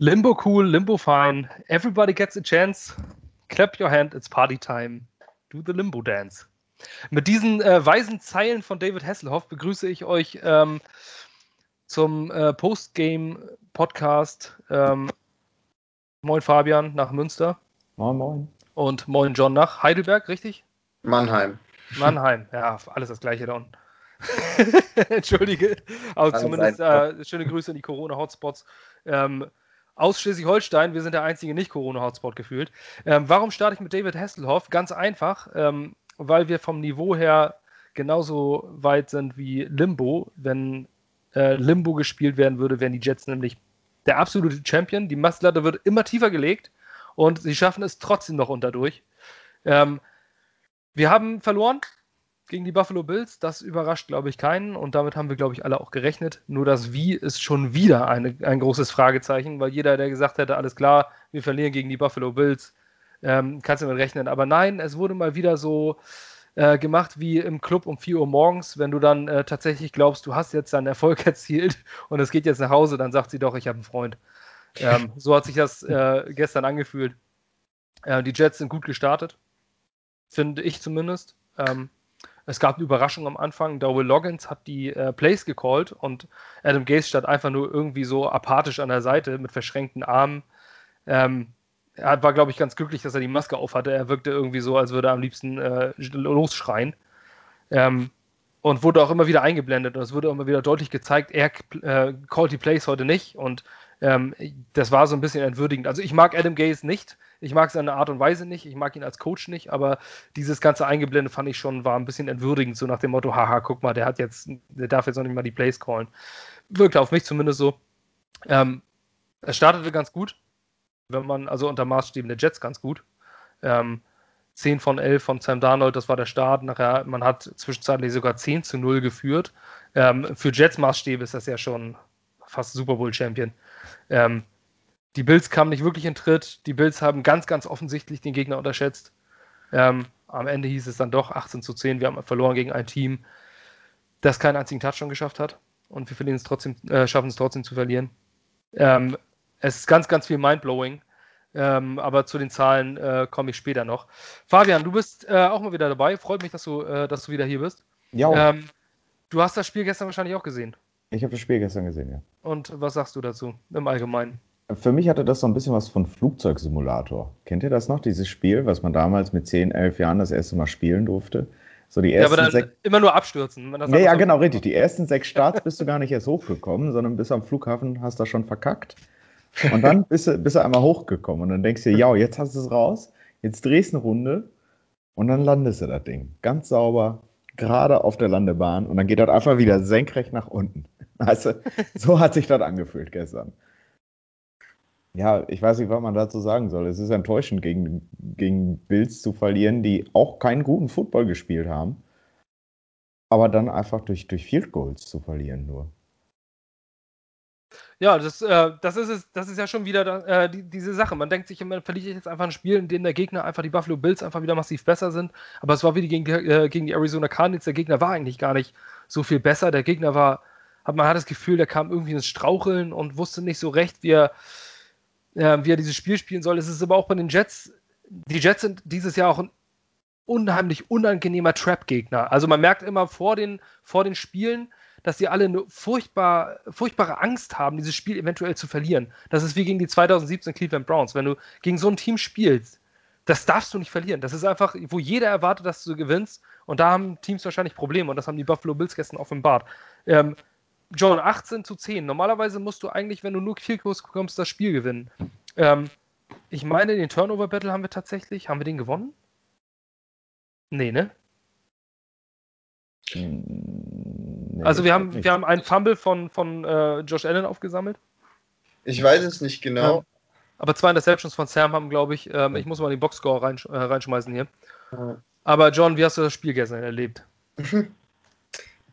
Limbo cool, Limbo fine. Everybody gets a chance. Clap your hand, it's party time. Do the Limbo dance. Mit diesen äh, weisen Zeilen von David Hasselhoff begrüße ich euch ähm, zum äh, Postgame-Podcast. Ähm, moin Fabian nach Münster. Moin, moin. Und moin John nach Heidelberg, richtig? Mannheim. Mannheim, ja, alles das gleiche da unten. Entschuldige, aber alles zumindest äh, schöne Grüße in die Corona-Hotspots. Ähm, aus Schleswig-Holstein. Wir sind der einzige Nicht-Corona-Hotspot gefühlt. Ähm, warum starte ich mit David Hasselhoff? Ganz einfach, ähm, weil wir vom Niveau her genauso weit sind wie Limbo. Wenn äh, Limbo gespielt werden würde, wären die Jets nämlich der absolute Champion. Die Messlatte wird immer tiefer gelegt und sie schaffen es trotzdem noch unterdurch. Ähm, wir haben verloren gegen die Buffalo Bills. Das überrascht, glaube ich, keinen. Und damit haben wir, glaube ich, alle auch gerechnet. Nur das Wie ist schon wieder eine, ein großes Fragezeichen, weil jeder, der gesagt hätte, alles klar, wir verlieren gegen die Buffalo Bills, ähm, kannst du damit rechnen. Aber nein, es wurde mal wieder so äh, gemacht wie im Club um 4 Uhr morgens. Wenn du dann äh, tatsächlich glaubst, du hast jetzt deinen Erfolg erzielt und es geht jetzt nach Hause, dann sagt sie doch, ich habe einen Freund. Ähm, so hat sich das äh, gestern angefühlt. Äh, die Jets sind gut gestartet, finde ich zumindest. Ähm, es gab eine Überraschung am Anfang. Darwin Loggins hat die äh, Plays gecallt und Adam Gaze stand einfach nur irgendwie so apathisch an der Seite mit verschränkten Armen. Ähm, er war, glaube ich, ganz glücklich, dass er die Maske aufhatte. Er wirkte irgendwie so, als würde er am liebsten äh, losschreien. Ähm, und wurde auch immer wieder eingeblendet und es wurde auch immer wieder deutlich gezeigt, er äh, callt die Plays heute nicht und ähm, das war so ein bisschen entwürdigend. Also ich mag Adam Gaze nicht, ich mag seine Art und Weise nicht, ich mag ihn als Coach nicht, aber dieses ganze Eingeblende fand ich schon, war ein bisschen entwürdigend, so nach dem Motto, haha, guck mal, der hat jetzt, der darf jetzt noch nicht mal die Plays callen. Wirkte auf mich zumindest so. Ähm, es startete ganz gut, wenn man, also unter Maßstäben der Jets ganz gut. Ähm, 10 von 11 von Sam Darnold, das war der Start. Nachher, man hat zwischenzeitlich sogar 10 zu 0 geführt. Ähm, für Jets Maßstäbe ist das ja schon fast Super Bowl Champion. Ähm, die Bills kamen nicht wirklich in Tritt. Die Bills haben ganz, ganz offensichtlich den Gegner unterschätzt. Ähm, am Ende hieß es dann doch 18 zu 10. Wir haben verloren gegen ein Team, das keinen einzigen Touchdown geschafft hat. Und wir es trotzdem, äh, schaffen es trotzdem zu verlieren. Ähm, es ist ganz, ganz viel Mindblowing. Ähm, aber zu den Zahlen äh, komme ich später noch. Fabian, du bist äh, auch mal wieder dabei. Freut mich, dass du, äh, dass du wieder hier bist. Ja. Ähm, du hast das Spiel gestern wahrscheinlich auch gesehen. Ich habe das Spiel gestern gesehen, ja. Und was sagst du dazu im Allgemeinen? Für mich hatte das so ein bisschen was von Flugzeugsimulator. Kennt ihr das noch, dieses Spiel, was man damals mit 10, 11 Jahren das erste Mal spielen durfte? So die ersten ja, aber dann immer nur abstürzen. ja, ja, genau, richtig. Die ersten sechs Starts bist du gar nicht erst hochgekommen, sondern bis am Flughafen hast du schon verkackt. Und dann bist du, bist du einmal hochgekommen und dann denkst du dir, ja, jetzt hast du es raus, jetzt drehst du eine Runde und dann landest du das Ding. Ganz sauber, gerade auf der Landebahn und dann geht das einfach wieder senkrecht nach unten. Also, so hat sich das angefühlt gestern. Ja, ich weiß nicht, was man dazu sagen soll. Es ist enttäuschend, gegen, gegen Bills zu verlieren, die auch keinen guten Football gespielt haben. Aber dann einfach durch, durch Field Goals zu verlieren nur. Ja, das, äh, das, ist es, das ist ja schon wieder äh, die, diese Sache. Man denkt sich, man verliert jetzt einfach ein Spiel, in dem der Gegner einfach die Buffalo Bills einfach wieder massiv besser sind. Aber es war wie gegen, äh, gegen die Arizona Cardinals. Der Gegner war eigentlich gar nicht so viel besser. Der Gegner war, hat, man hat das Gefühl, der kam irgendwie ins Straucheln und wusste nicht so recht, wie er, äh, wie er dieses Spiel spielen soll. Es ist aber auch bei den Jets, die Jets sind dieses Jahr auch ein unheimlich unangenehmer Trap-Gegner. Also man merkt immer vor den, vor den Spielen, dass sie alle eine furchtbar, furchtbare Angst haben, dieses Spiel eventuell zu verlieren. Das ist wie gegen die 2017 Cleveland Browns. Wenn du gegen so ein Team spielst, das darfst du nicht verlieren. Das ist einfach, wo jeder erwartet, dass du gewinnst. Und da haben Teams wahrscheinlich Probleme. Und das haben die Buffalo Bills gestern offenbart. Ähm, John, 18 zu 10. Normalerweise musst du eigentlich, wenn du nur viel Kurs bekommst, das Spiel gewinnen. Ähm, ich meine, den Turnover Battle haben wir tatsächlich. Haben wir den gewonnen? Nee, ne? Nee, also wir haben, wir haben einen Fumble von, von äh, Josh Allen aufgesammelt. Ich weiß es nicht genau. Ja. Aber zwei Interceptions von Sam haben, glaube ich, ähm, ich muss mal den Boxscore reinsch äh, reinschmeißen hier. Ja. Aber John, wie hast du das Spiel gestern erlebt?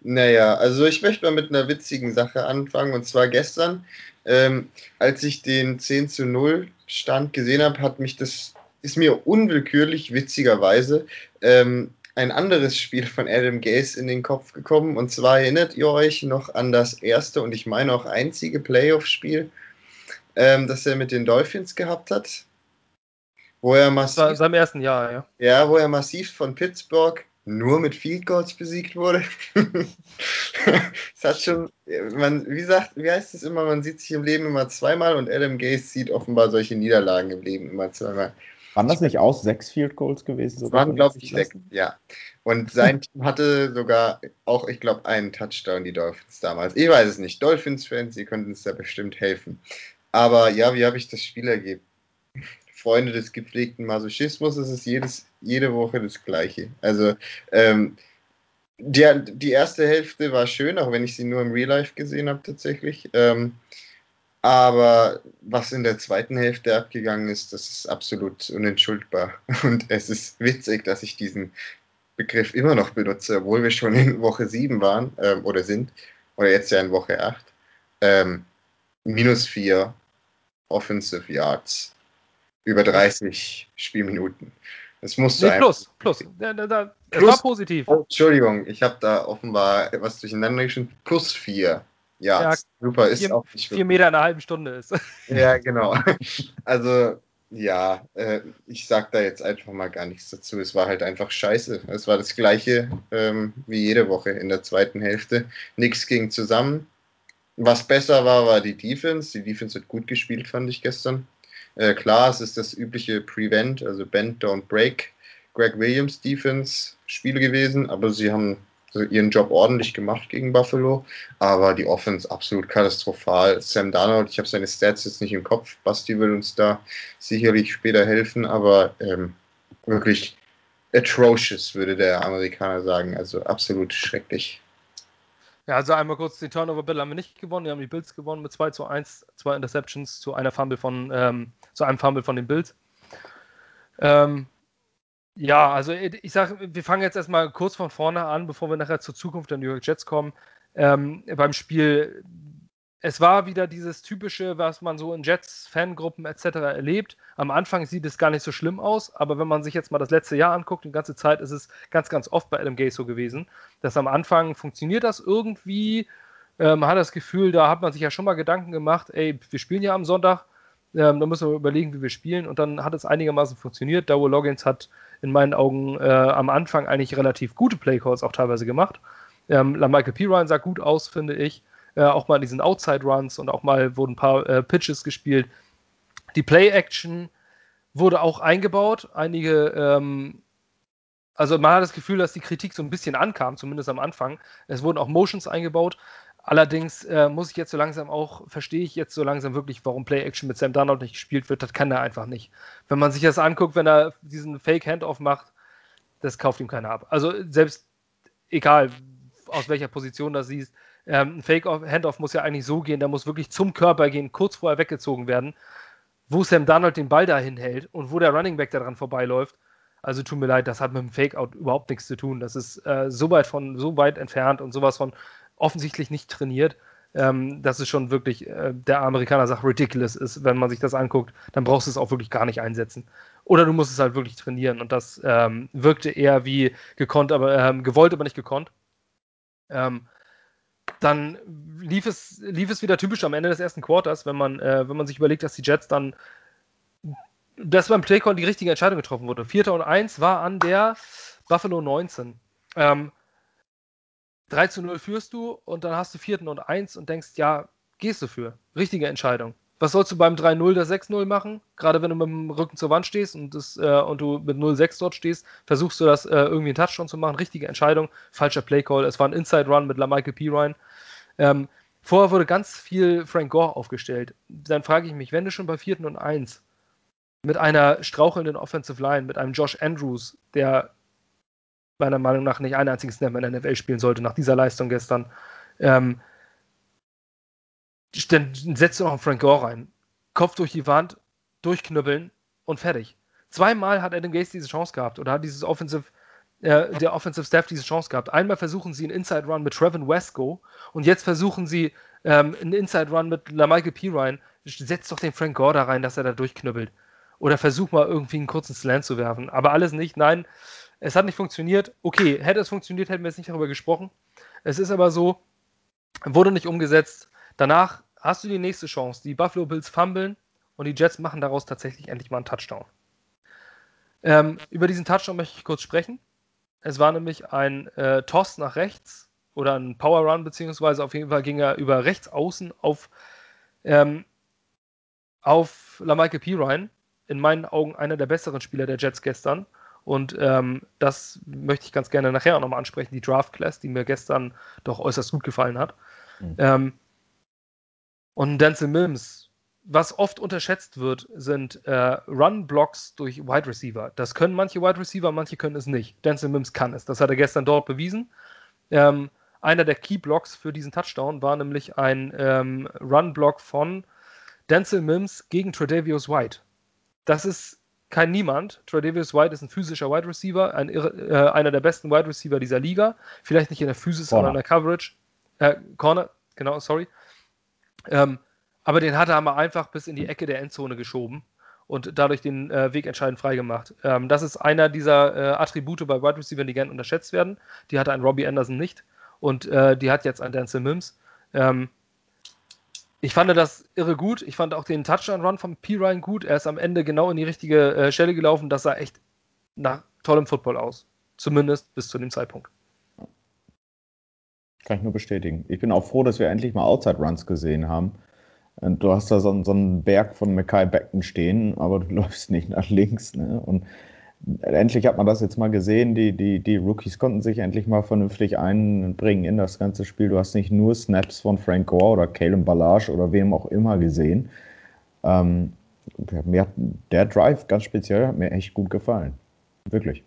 Naja, also ich möchte mal mit einer witzigen Sache anfangen. Und zwar gestern, ähm, als ich den 10 zu 0 Stand gesehen habe, hat mich das, ist mir unwillkürlich, witzigerweise, ähm, ein anderes Spiel von Adam Gase in den Kopf gekommen. Und zwar erinnert ihr euch noch an das erste und ich meine auch einzige Playoff-Spiel, ähm, das er mit den Dolphins gehabt hat. Wo er massiv, das war seinem ersten Jahr, ja. Ja, wo er massiv von Pittsburgh nur mit Field Goals besiegt wurde. es hat schon, man, wie sagt, wie heißt es immer, man sieht sich im Leben immer zweimal und Adam Gase sieht offenbar solche Niederlagen im Leben immer zweimal. Waren das nicht aus sechs Field Goals gewesen? Das waren, glaube ich, sechs, ja. Und sein Team hatte sogar auch, ich glaube, einen Touchdown, die Dolphins damals. Ich weiß es nicht. Dolphins-Fans, ihr könnt uns da bestimmt helfen. Aber ja, wie habe ich das Spiel ergeben? Freunde des gepflegten Masochismus, es ist jedes, jede Woche das Gleiche. Also, ähm, die, die erste Hälfte war schön, auch wenn ich sie nur im Real Life gesehen habe, tatsächlich. Ähm, aber was in der zweiten Hälfte abgegangen ist, das ist absolut unentschuldbar. Und es ist witzig, dass ich diesen Begriff immer noch benutze, obwohl wir schon in Woche 7 waren ähm, oder sind, oder jetzt ja in Woche 8. Ähm, minus 4 Offensive Yards über 30 Spielminuten. Das muss nee, plus, plus. Da, da, da, plus. war positiv. Oh, Entschuldigung, ich habe da offenbar was durcheinander geschrieben. Plus 4. Ja, ja super, ist vier, auch nicht Vier Meter in einer halben Stunde ist. Ja, genau. Also, ja, äh, ich sag da jetzt einfach mal gar nichts dazu. Es war halt einfach scheiße. Es war das gleiche ähm, wie jede Woche in der zweiten Hälfte. Nichts ging zusammen. Was besser war, war die Defense. Die Defense hat gut gespielt, fand ich gestern. Äh, klar, es ist das übliche Prevent, also Bend, Don't Break. Greg Williams Defense Spiel gewesen, aber sie haben ihren Job ordentlich gemacht gegen Buffalo, aber die Offense absolut katastrophal. Sam Darnold, ich habe seine Stats jetzt nicht im Kopf, Basti will uns da sicherlich später helfen, aber ähm, wirklich atrocious, würde der Amerikaner sagen, also absolut schrecklich. Ja, also einmal kurz, die Turnover Bill haben wir nicht gewonnen, wir haben die Bills gewonnen mit 2 zu 1, zwei Interceptions zu einer Fumble von, ähm, zu einem Fumble von den Bills. Ähm, ja, also ich sage, wir fangen jetzt erstmal kurz von vorne an, bevor wir nachher zur Zukunft der New York Jets kommen. Ähm, beim Spiel, es war wieder dieses typische, was man so in Jets, Fangruppen etc. erlebt. Am Anfang sieht es gar nicht so schlimm aus, aber wenn man sich jetzt mal das letzte Jahr anguckt, die ganze Zeit ist es ganz, ganz oft bei Adam Gase so gewesen, dass am Anfang funktioniert das irgendwie, äh, man hat das Gefühl, da hat man sich ja schon mal Gedanken gemacht, ey, wir spielen ja am Sonntag, ähm, da müssen wir überlegen, wie wir spielen und dann hat es einigermaßen funktioniert. Dawah Loggins hat in meinen Augen äh, am Anfang eigentlich relativ gute Playcalls auch teilweise gemacht. Ähm, Michael Pirine sah gut aus, finde ich. Äh, auch mal diesen Outside-Runs und auch mal wurden ein paar äh, Pitches gespielt. Die Play-Action wurde auch eingebaut. Einige, ähm, also man hat das Gefühl, dass die Kritik so ein bisschen ankam, zumindest am Anfang. Es wurden auch Motions eingebaut. Allerdings äh, muss ich jetzt so langsam auch, verstehe ich jetzt so langsam wirklich, warum Play-Action mit Sam Darnold nicht gespielt wird. Das kann er einfach nicht. Wenn man sich das anguckt, wenn er diesen Fake-Handoff macht, das kauft ihm keiner ab. Also selbst, egal aus welcher Position das siehst, ähm, ein Fake-Handoff muss ja eigentlich so gehen, der muss wirklich zum Körper gehen, kurz vorher weggezogen werden, wo Sam Darnold den Ball dahin hält und wo der Running Back daran vorbeiläuft. Also tut mir leid, das hat mit dem Fake-Out überhaupt nichts zu tun. Das ist äh, so weit von, so weit entfernt und sowas von offensichtlich nicht trainiert. Ähm, dass es schon wirklich, äh, der Amerikaner sagt, ridiculous ist, wenn man sich das anguckt, dann brauchst du es auch wirklich gar nicht einsetzen. Oder du musst es halt wirklich trainieren und das ähm, wirkte eher wie gekonnt, aber ähm, gewollt, aber nicht gekonnt. Ähm, dann lief es, lief es wieder typisch am Ende des ersten Quarters, wenn man, äh, wenn man sich überlegt, dass die Jets dann, dass beim Playcall die richtige Entscheidung getroffen wurde. Vierter und eins war an der Buffalo 19. Ähm, 3 zu 0 führst du und dann hast du vierten und 1 und denkst, ja, gehst du für. Richtige Entscheidung. Was sollst du beim 3-0 der 6-0 machen? Gerade wenn du mit dem Rücken zur Wand stehst und, das, äh, und du mit 0-6 dort stehst, versuchst du das äh, irgendwie einen Touchdown zu machen. Richtige Entscheidung, falscher Playcall. Es war ein Inside-Run mit LaMichael Pirine. Ähm, vorher wurde ganz viel Frank Gore aufgestellt. Dann frage ich mich, wenn du schon bei 4. und 1 mit einer strauchelnden Offensive Line, mit einem Josh Andrews, der meiner Meinung nach nicht einen einzigen Snap in der NFL spielen sollte nach dieser Leistung gestern. Ähm, dann setzt du noch einen Frank Gore rein. Kopf durch die Wand, durchknüppeln und fertig. Zweimal hat Adam Gates diese Chance gehabt oder hat dieses Offensive, äh, der Offensive Staff diese Chance gehabt. Einmal versuchen sie einen Inside Run mit Trevin Wesco und jetzt versuchen sie ähm, einen Inside Run mit LaMichael Pirine. Setz doch den Frank Gore da rein, dass er da durchknüppelt. Oder versuch mal irgendwie einen kurzen Slant zu werfen. Aber alles nicht. Nein, es hat nicht funktioniert. Okay, hätte es funktioniert, hätten wir jetzt nicht darüber gesprochen. Es ist aber so, wurde nicht umgesetzt. Danach hast du die nächste Chance. Die Buffalo Bills fummeln und die Jets machen daraus tatsächlich endlich mal einen Touchdown. Ähm, über diesen Touchdown möchte ich kurz sprechen. Es war nämlich ein äh, Toss nach rechts oder ein Power Run, beziehungsweise auf jeden Fall ging er über rechts außen auf, ähm, auf Lamichael Pirine. In meinen Augen einer der besseren Spieler der Jets gestern. Und ähm, das möchte ich ganz gerne nachher auch nochmal ansprechen, die Draft Class, die mir gestern doch äußerst gut gefallen hat. Mhm. Ähm, und Denzel Mims, was oft unterschätzt wird, sind äh, Run-Blocks durch Wide Receiver. Das können manche Wide Receiver, manche können es nicht. Denzel Mims kann es. Das hat er gestern dort bewiesen. Ähm, einer der Key-Blocks für diesen Touchdown war nämlich ein ähm, Run-Block von Denzel Mims gegen Tredavious White. Das ist kein Niemand. Tredavious White ist ein physischer Wide Receiver, ein, äh, einer der besten Wide Receiver dieser Liga. Vielleicht nicht in der Physis, sondern in der Coverage. Äh, Corner, genau, sorry. Ähm, aber den hat er mal einfach bis in die Ecke der Endzone geschoben und dadurch den äh, Weg entscheidend freigemacht. Ähm, das ist einer dieser äh, Attribute bei Wide Receiver, die gerne unterschätzt werden. Die hatte ein Robbie Anderson nicht und äh, die hat jetzt ein Denzel Mims. Ähm, ich fand das irre gut. Ich fand auch den Touchdown-Run von P. Ryan gut. Er ist am Ende genau in die richtige äh, Stelle gelaufen. Das sah echt nach tollem Football aus. Zumindest bis zu dem Zeitpunkt. Kann ich nur bestätigen. Ich bin auch froh, dass wir endlich mal Outside-Runs gesehen haben. Und du hast da so, so einen Berg von Mackay Becken stehen, aber du läufst nicht nach links. Ne? Und endlich hat man das jetzt mal gesehen. Die, die, die Rookies konnten sich endlich mal vernünftig einbringen in das ganze Spiel. Du hast nicht nur Snaps von Frank Gore oder Caleb Ballage oder wem auch immer gesehen. Ähm, mir hat der Drive ganz speziell hat mir echt gut gefallen. Wirklich.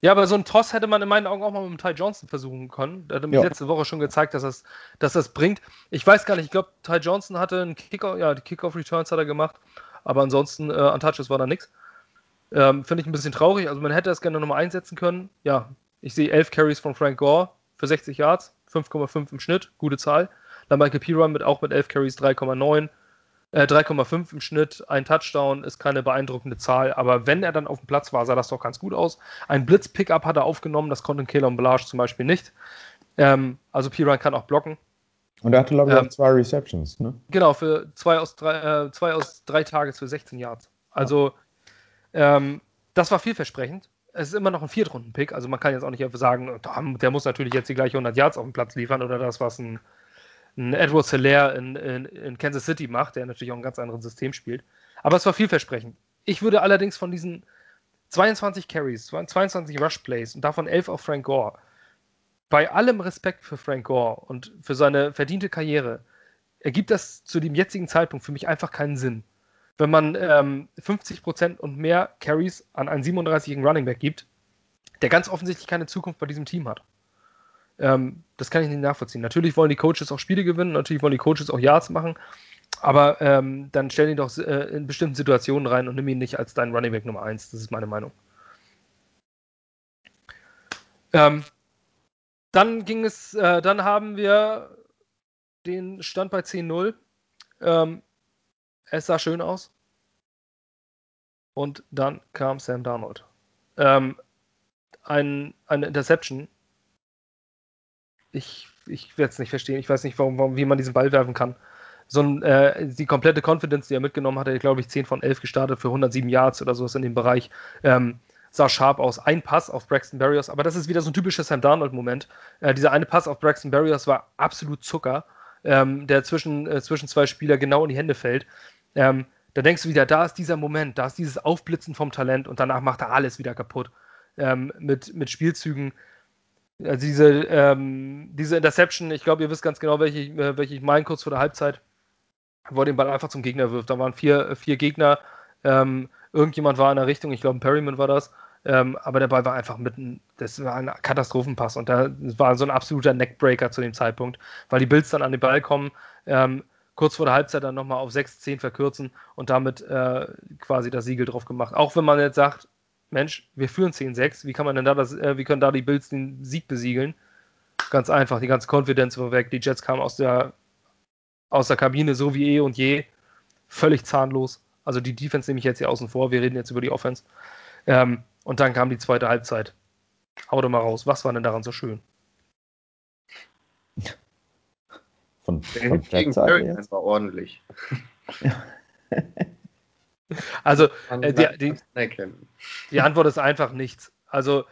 Ja, aber so ein Toss hätte man in meinen Augen auch mal mit Ty Johnson versuchen können. Der hat nämlich ja. letzte Woche schon gezeigt, dass das, dass das bringt. Ich weiß gar nicht, ich glaube, Ty Johnson hatte einen Kickoff, ja, die Kickoff-Returns hat er gemacht, aber ansonsten äh, an Touches war da nichts. Ähm, Finde ich ein bisschen traurig. Also man hätte das gerne nochmal einsetzen können. Ja, ich sehe 11 Carries von Frank Gore für 60 Yards, 5,5 im Schnitt, gute Zahl. Dann Michael Piran mit auch mit 11 Carries 3,9. 3,5 äh, im Schnitt, ein Touchdown ist keine beeindruckende Zahl, aber wenn er dann auf dem Platz war, sah das doch ganz gut aus. Ein Blitz-Pickup hat er aufgenommen, das konnte Kehlon Belage zum Beispiel nicht. Ähm, also Piran kann auch blocken. Und er hatte, glaube ich, ähm, auch zwei Receptions, ne? Genau, für zwei aus drei, äh, zwei aus drei Tages für 16 Yards. Also, ja. Ähm, das war vielversprechend. Es ist immer noch ein Viertrunden-Pick, also man kann jetzt auch nicht sagen, der muss natürlich jetzt die gleiche 100 Yards auf dem Platz liefern oder das, was ein ein Edward Hilaire in, in, in, Kansas City macht, der natürlich auch ein ganz anderes System spielt. Aber es war vielversprechend. Ich würde allerdings von diesen 22 Carries, 22 Rush Plays und davon 11 auf Frank Gore, bei allem Respekt für Frank Gore und für seine verdiente Karriere, ergibt das zu dem jetzigen Zeitpunkt für mich einfach keinen Sinn. Wenn man ähm, 50% und mehr Carries an einen 37-jährigen Running Back gibt, der ganz offensichtlich keine Zukunft bei diesem Team hat. Ähm, das kann ich nicht nachvollziehen. Natürlich wollen die Coaches auch Spiele gewinnen, natürlich wollen die Coaches auch Yards machen, aber ähm, dann stell ihn doch äh, in bestimmten Situationen rein und nimm ihn nicht als deinen Running Back Nummer 1. Das ist meine Meinung. Ähm, dann ging es, äh, dann haben wir den Stand bei 10-0. Ähm, es sah schön aus. Und dann kam Sam Darnold. Ähm, ein, eine Interception, ich, ich werde es nicht verstehen. Ich weiß nicht, warum, warum, wie man diesen Ball werfen kann. So ein, äh, die komplette Confidence, die er mitgenommen hat, er, glaube ich, 10 von 11 gestartet für 107 Yards oder sowas in dem Bereich. Ähm, sah scharf aus. Ein Pass auf Braxton Barriers, aber das ist wieder so ein typischer Sam Darnold-Moment. Äh, dieser eine Pass auf Braxton Barriers war absolut Zucker, ähm, der zwischen, äh, zwischen zwei Spieler genau in die Hände fällt. Ähm, da denkst du wieder, da ist dieser Moment, da ist dieses Aufblitzen vom Talent und danach macht er alles wieder kaputt. Ähm, mit, mit Spielzügen, also diese, ähm, diese Interception, ich glaube, ihr wisst ganz genau, welche, äh, welche ich meine, kurz vor der Halbzeit, wo er den Ball einfach zum Gegner wirft. Da waren vier, vier Gegner, ähm, irgendjemand war in der Richtung, ich glaube, Perryman war das, ähm, aber der Ball war einfach mitten, das war ein Katastrophenpass. Und da war so ein absoluter Neckbreaker zu dem Zeitpunkt, weil die Bills dann an den Ball kommen, ähm, kurz vor der Halbzeit dann nochmal auf 6-10 verkürzen und damit äh, quasi das Siegel drauf gemacht. Auch wenn man jetzt sagt, Mensch, wir führen 10-6, wie kann man denn da das, äh, wie können da die Bills den Sieg besiegeln? Ganz einfach, die ganze Konfidenz war weg. Die Jets kamen aus der, aus der Kabine so wie eh und je. Völlig zahnlos. Also die Defense nehme ich jetzt hier außen vor. Wir reden jetzt über die Offense. Ähm, und dann kam die zweite Halbzeit. Hau doch mal raus. Was war denn daran so schön? Von, der von gegen Seite war ordentlich. also, äh, die, die, die Antwort ist einfach nichts. Also,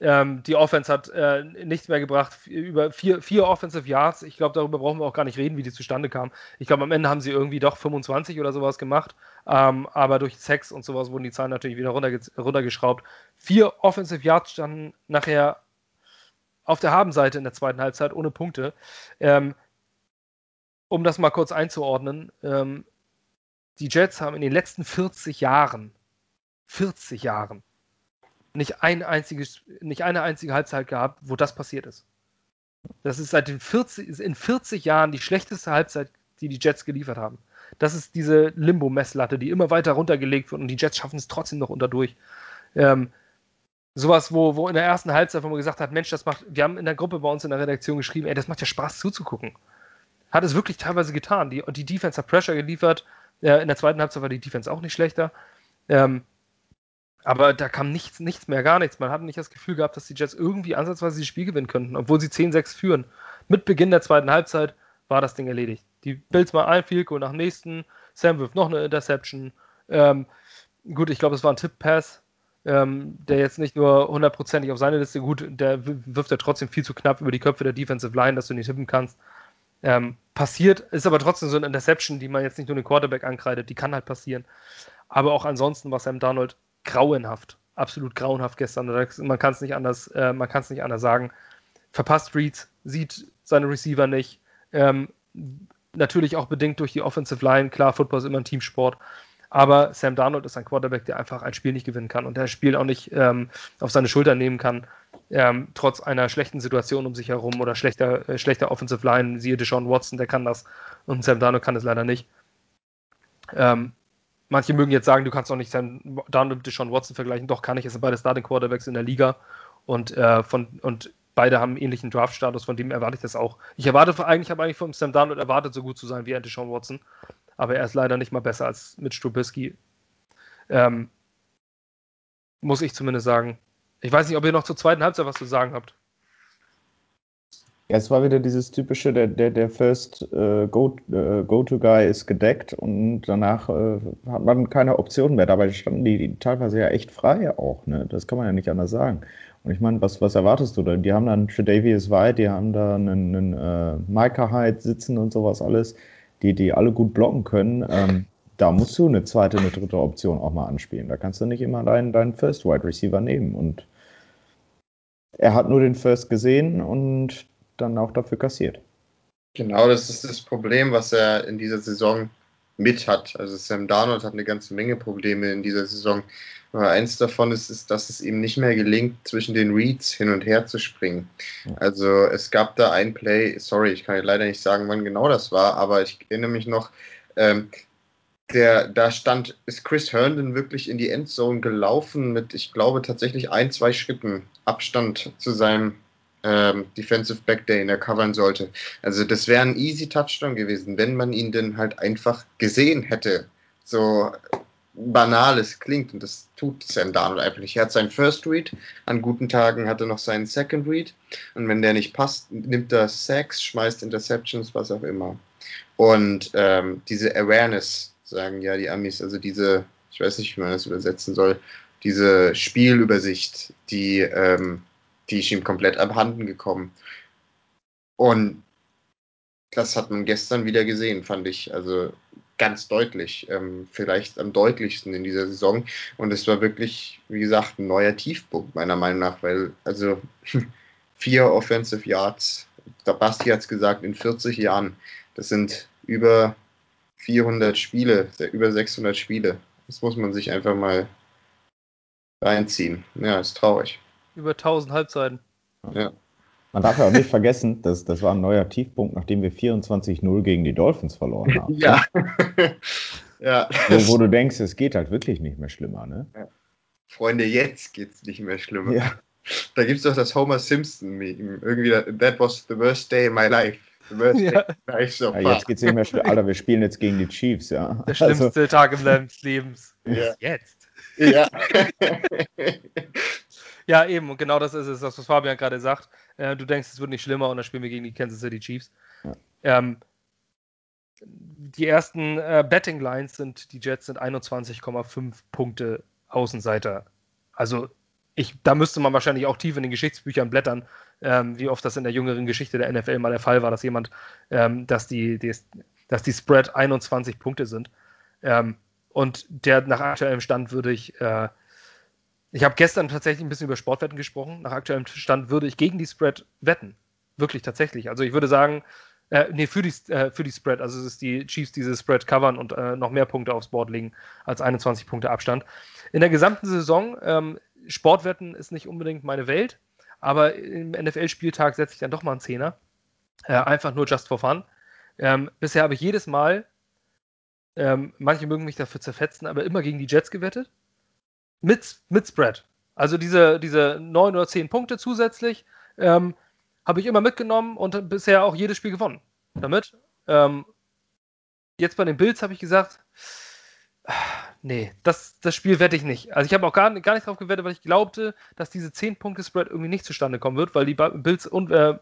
ähm, die Offense hat äh, nichts mehr gebracht. Über vier, vier Offensive Yards. Ich glaube, darüber brauchen wir auch gar nicht reden, wie die zustande kamen. Ich glaube, am Ende haben sie irgendwie doch 25 oder sowas gemacht. Ähm, aber durch Sex und sowas wurden die Zahlen natürlich wieder runterge runtergeschraubt. Vier Offensive Yards standen nachher auf der Habenseite in der zweiten Halbzeit ohne Punkte. Ähm, um das mal kurz einzuordnen, ähm, die Jets haben in den letzten 40 Jahren, 40 Jahren, nicht, ein einziges, nicht eine einzige Halbzeit gehabt, wo das passiert ist. Das ist seit den 40, in 40 Jahren die schlechteste Halbzeit, die die Jets geliefert haben. Das ist diese Limbo-Messlatte, die immer weiter runtergelegt wird und die Jets schaffen es trotzdem noch unterdurch. Ähm, sowas, wo, wo in der ersten Halbzeit, wo man gesagt hat, Mensch, das macht, wir haben in der Gruppe bei uns in der Redaktion geschrieben, ey, das macht ja Spaß zuzugucken. Hat es wirklich teilweise getan. Die, die Defense hat Pressure geliefert. Äh, in der zweiten Halbzeit war die Defense auch nicht schlechter. Ähm, aber da kam nichts, nichts mehr, gar nichts. Man hat nicht das Gefühl gehabt, dass die Jets irgendwie ansatzweise das Spiel gewinnen könnten, obwohl sie 10-6 führen. Mit Beginn der zweiten Halbzeit war das Ding erledigt. Die Bills mal ein Field Goal nach dem nächsten. Sam wirft noch eine Interception. Ähm, gut, ich glaube, es war ein Tip-Pass, ähm, der jetzt nicht nur hundertprozentig auf seine Liste gut, der wirft ja trotzdem viel zu knapp über die Köpfe der Defensive Line, dass du nicht tippen kannst. Ähm, passiert, ist aber trotzdem so eine Interception, die man jetzt nicht nur den Quarterback ankreidet, die kann halt passieren. Aber auch ansonsten war Sam Donald grauenhaft, absolut grauenhaft gestern. Man kann es nicht anders, äh, man kann es nicht anders sagen. Verpasst Reads, sieht seine Receiver nicht. Ähm, natürlich auch bedingt durch die Offensive Line. Klar, Football ist immer ein Teamsport. Aber Sam Darnold ist ein Quarterback, der einfach ein Spiel nicht gewinnen kann und der das Spiel auch nicht ähm, auf seine Schultern nehmen kann, ähm, trotz einer schlechten Situation um sich herum oder schlechter, äh, schlechter Offensive Line. Siehe Deshaun Watson, der kann das und Sam Darnold kann es leider nicht. Ähm, manche mögen jetzt sagen, du kannst auch nicht Sam Darnold mit Deshaun Watson vergleichen. Doch, kann ich. Es sind beide Starting Quarterbacks in der Liga und, äh, von, und beide haben einen ähnlichen Draft-Status, von dem erwarte ich das auch. Ich erwarte eigentlich, habe eigentlich von Sam Darnold erwartet, so gut zu sein wie Andy Sean Watson, aber er ist leider nicht mal besser als mit Strubisky. Ähm, muss ich zumindest sagen. Ich weiß nicht, ob ihr noch zur zweiten Halbzeit was zu sagen habt. Ja, es war wieder dieses typische, der, der, der First äh, Go-To-Guy äh, ist gedeckt und danach äh, hat man keine Option mehr. Dabei standen die, die, teilweise ja echt frei auch, ne? Das kann man ja nicht anders sagen. Und ich meine, was, was erwartest du denn? Die haben dann Tredavious White, die haben da einen, einen äh, Micah Hyde sitzen und sowas alles, die, die alle gut blocken können. Ähm, da musst du eine zweite, eine dritte Option auch mal anspielen. Da kannst du nicht immer deinen, deinen First Wide Receiver nehmen. Und er hat nur den First gesehen und dann auch dafür kassiert. Genau, das ist das Problem, was er in dieser Saison mit hat. Also Sam Darnold hat eine ganze Menge Probleme in dieser Saison. Aber eins davon ist, ist, dass es ihm nicht mehr gelingt, zwischen den Reads hin und her zu springen. Also es gab da ein Play, sorry, ich kann leider nicht sagen, wann genau das war, aber ich erinnere mich noch, ähm, der, da stand, ist Chris Herndon wirklich in die Endzone gelaufen mit, ich glaube, tatsächlich ein, zwei Schritten Abstand zu seinem ähm, Defensive Back, der ihn er covern sollte. Also das wäre ein easy Touchdown gewesen, wenn man ihn denn halt einfach gesehen hätte. So banal es klingt und das tut Sam Darnold einfach nicht. Er hat seinen First Read, an guten Tagen hat er noch seinen Second Read und wenn der nicht passt, nimmt er Sacks, schmeißt Interceptions, was auch immer. Und ähm, diese Awareness, sagen ja die Amis, also diese, ich weiß nicht, wie man das übersetzen soll, diese Spielübersicht, die ähm, die ist ihm komplett abhanden gekommen. Und das hat man gestern wieder gesehen, fand ich. Also ganz deutlich. Ähm, vielleicht am deutlichsten in dieser Saison. Und es war wirklich, wie gesagt, ein neuer Tiefpunkt, meiner Meinung nach, weil, also vier Offensive Yards, der Basti hat es gesagt, in 40 Jahren. Das sind über 400 Spiele, über 600 Spiele. Das muss man sich einfach mal reinziehen. Ja, ist traurig über 1000 Halbzeiten. Ja. Man darf ja auch nicht vergessen, dass das war ein neuer Tiefpunkt, nachdem wir 24-0 gegen die Dolphins verloren haben. Ja. ja. Wo, wo, du denkst, es geht halt wirklich nicht mehr schlimmer, ne? Ja. Freunde, jetzt geht's nicht mehr schlimmer. Ja. Da gibt's doch das Homer Simpson-Meme. Irgendwie, that was the worst day in my life. Ja. Ja, jetzt geht's nicht mehr schlimmer. Alter, wir spielen jetzt gegen die Chiefs, ja. Der schlimmste also. Tag im Lebens. Ja. Jetzt. Ja. Ja, eben, und genau das ist es, was Fabian gerade sagt. Äh, du denkst, es wird nicht schlimmer und dann spielen wir gegen die Kansas City Chiefs. Ja. Ähm, die ersten äh, Betting Lines sind, die Jets sind 21,5 Punkte Außenseiter. Also ich, da müsste man wahrscheinlich auch tief in den Geschichtsbüchern blättern, ähm, wie oft das in der jüngeren Geschichte der NFL mal der Fall war, dass jemand, ähm, dass die, die, dass die Spread 21 Punkte sind. Ähm, und der nach aktuellem Stand würde ich, äh, ich habe gestern tatsächlich ein bisschen über Sportwetten gesprochen. Nach aktuellem Stand würde ich gegen die Spread wetten. Wirklich tatsächlich. Also ich würde sagen, äh, nee, für die, äh, für die Spread. Also es ist die Chiefs, diese Spread covern und äh, noch mehr Punkte aufs Board legen als 21 Punkte Abstand. In der gesamten Saison, ähm, Sportwetten ist nicht unbedingt meine Welt, aber im NFL-Spieltag setze ich dann doch mal einen Zehner. Äh, einfach nur just for fun. Ähm, bisher habe ich jedes Mal, ähm, manche mögen mich dafür zerfetzen, aber immer gegen die Jets gewettet. Mit, mit Spread. Also diese, diese 9 oder 10 Punkte zusätzlich. Ähm, habe ich immer mitgenommen und bisher auch jedes Spiel gewonnen damit. Ähm, jetzt bei den Bills habe ich gesagt, nee, das, das Spiel wette ich nicht. Also ich habe auch gar, gar nicht drauf gewettet, weil ich glaubte, dass diese 10-Punkte-Spread irgendwie nicht zustande kommen wird, weil die Bills und, äh,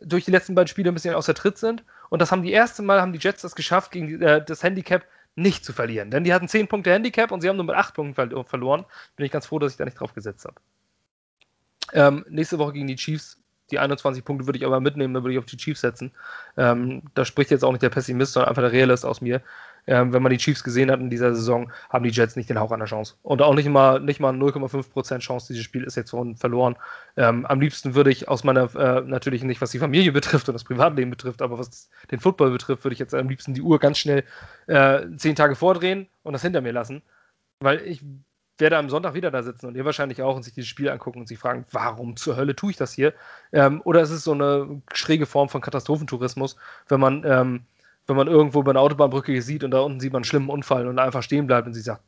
durch die letzten beiden Spiele ein bisschen außer Tritt sind. Und das haben die erste Mal, haben die Jets das geschafft, gegen äh, das Handicap nicht zu verlieren. Denn die hatten 10 Punkte Handicap und sie haben nur mit 8 Punkten ver verloren. Bin ich ganz froh, dass ich da nicht drauf gesetzt habe. Ähm, nächste Woche gegen die Chiefs die 21 Punkte würde ich aber mitnehmen, dann würde ich auf die Chiefs setzen. Ähm, da spricht jetzt auch nicht der Pessimist, sondern einfach der Realist aus mir. Ähm, wenn man die Chiefs gesehen hat in dieser Saison, haben die Jets nicht den Hauch der Chance. Und auch nicht mal, nicht mal 0,5% Chance, dieses Spiel ist jetzt verloren. Ähm, am liebsten würde ich aus meiner, äh, natürlich nicht was die Familie betrifft und das Privatleben betrifft, aber was den Football betrifft, würde ich jetzt am liebsten die Uhr ganz schnell äh, zehn Tage vordrehen und das hinter mir lassen. Weil ich werde am Sonntag wieder da sitzen und ihr wahrscheinlich auch und sich dieses Spiel angucken und sich fragen, warum zur Hölle tue ich das hier? Ähm, oder ist es so eine schräge Form von Katastrophentourismus, wenn man, ähm, wenn man irgendwo bei einer Autobahnbrücke sieht und da unten sieht man einen schlimmen Unfall und einfach stehen bleibt und sie sagt,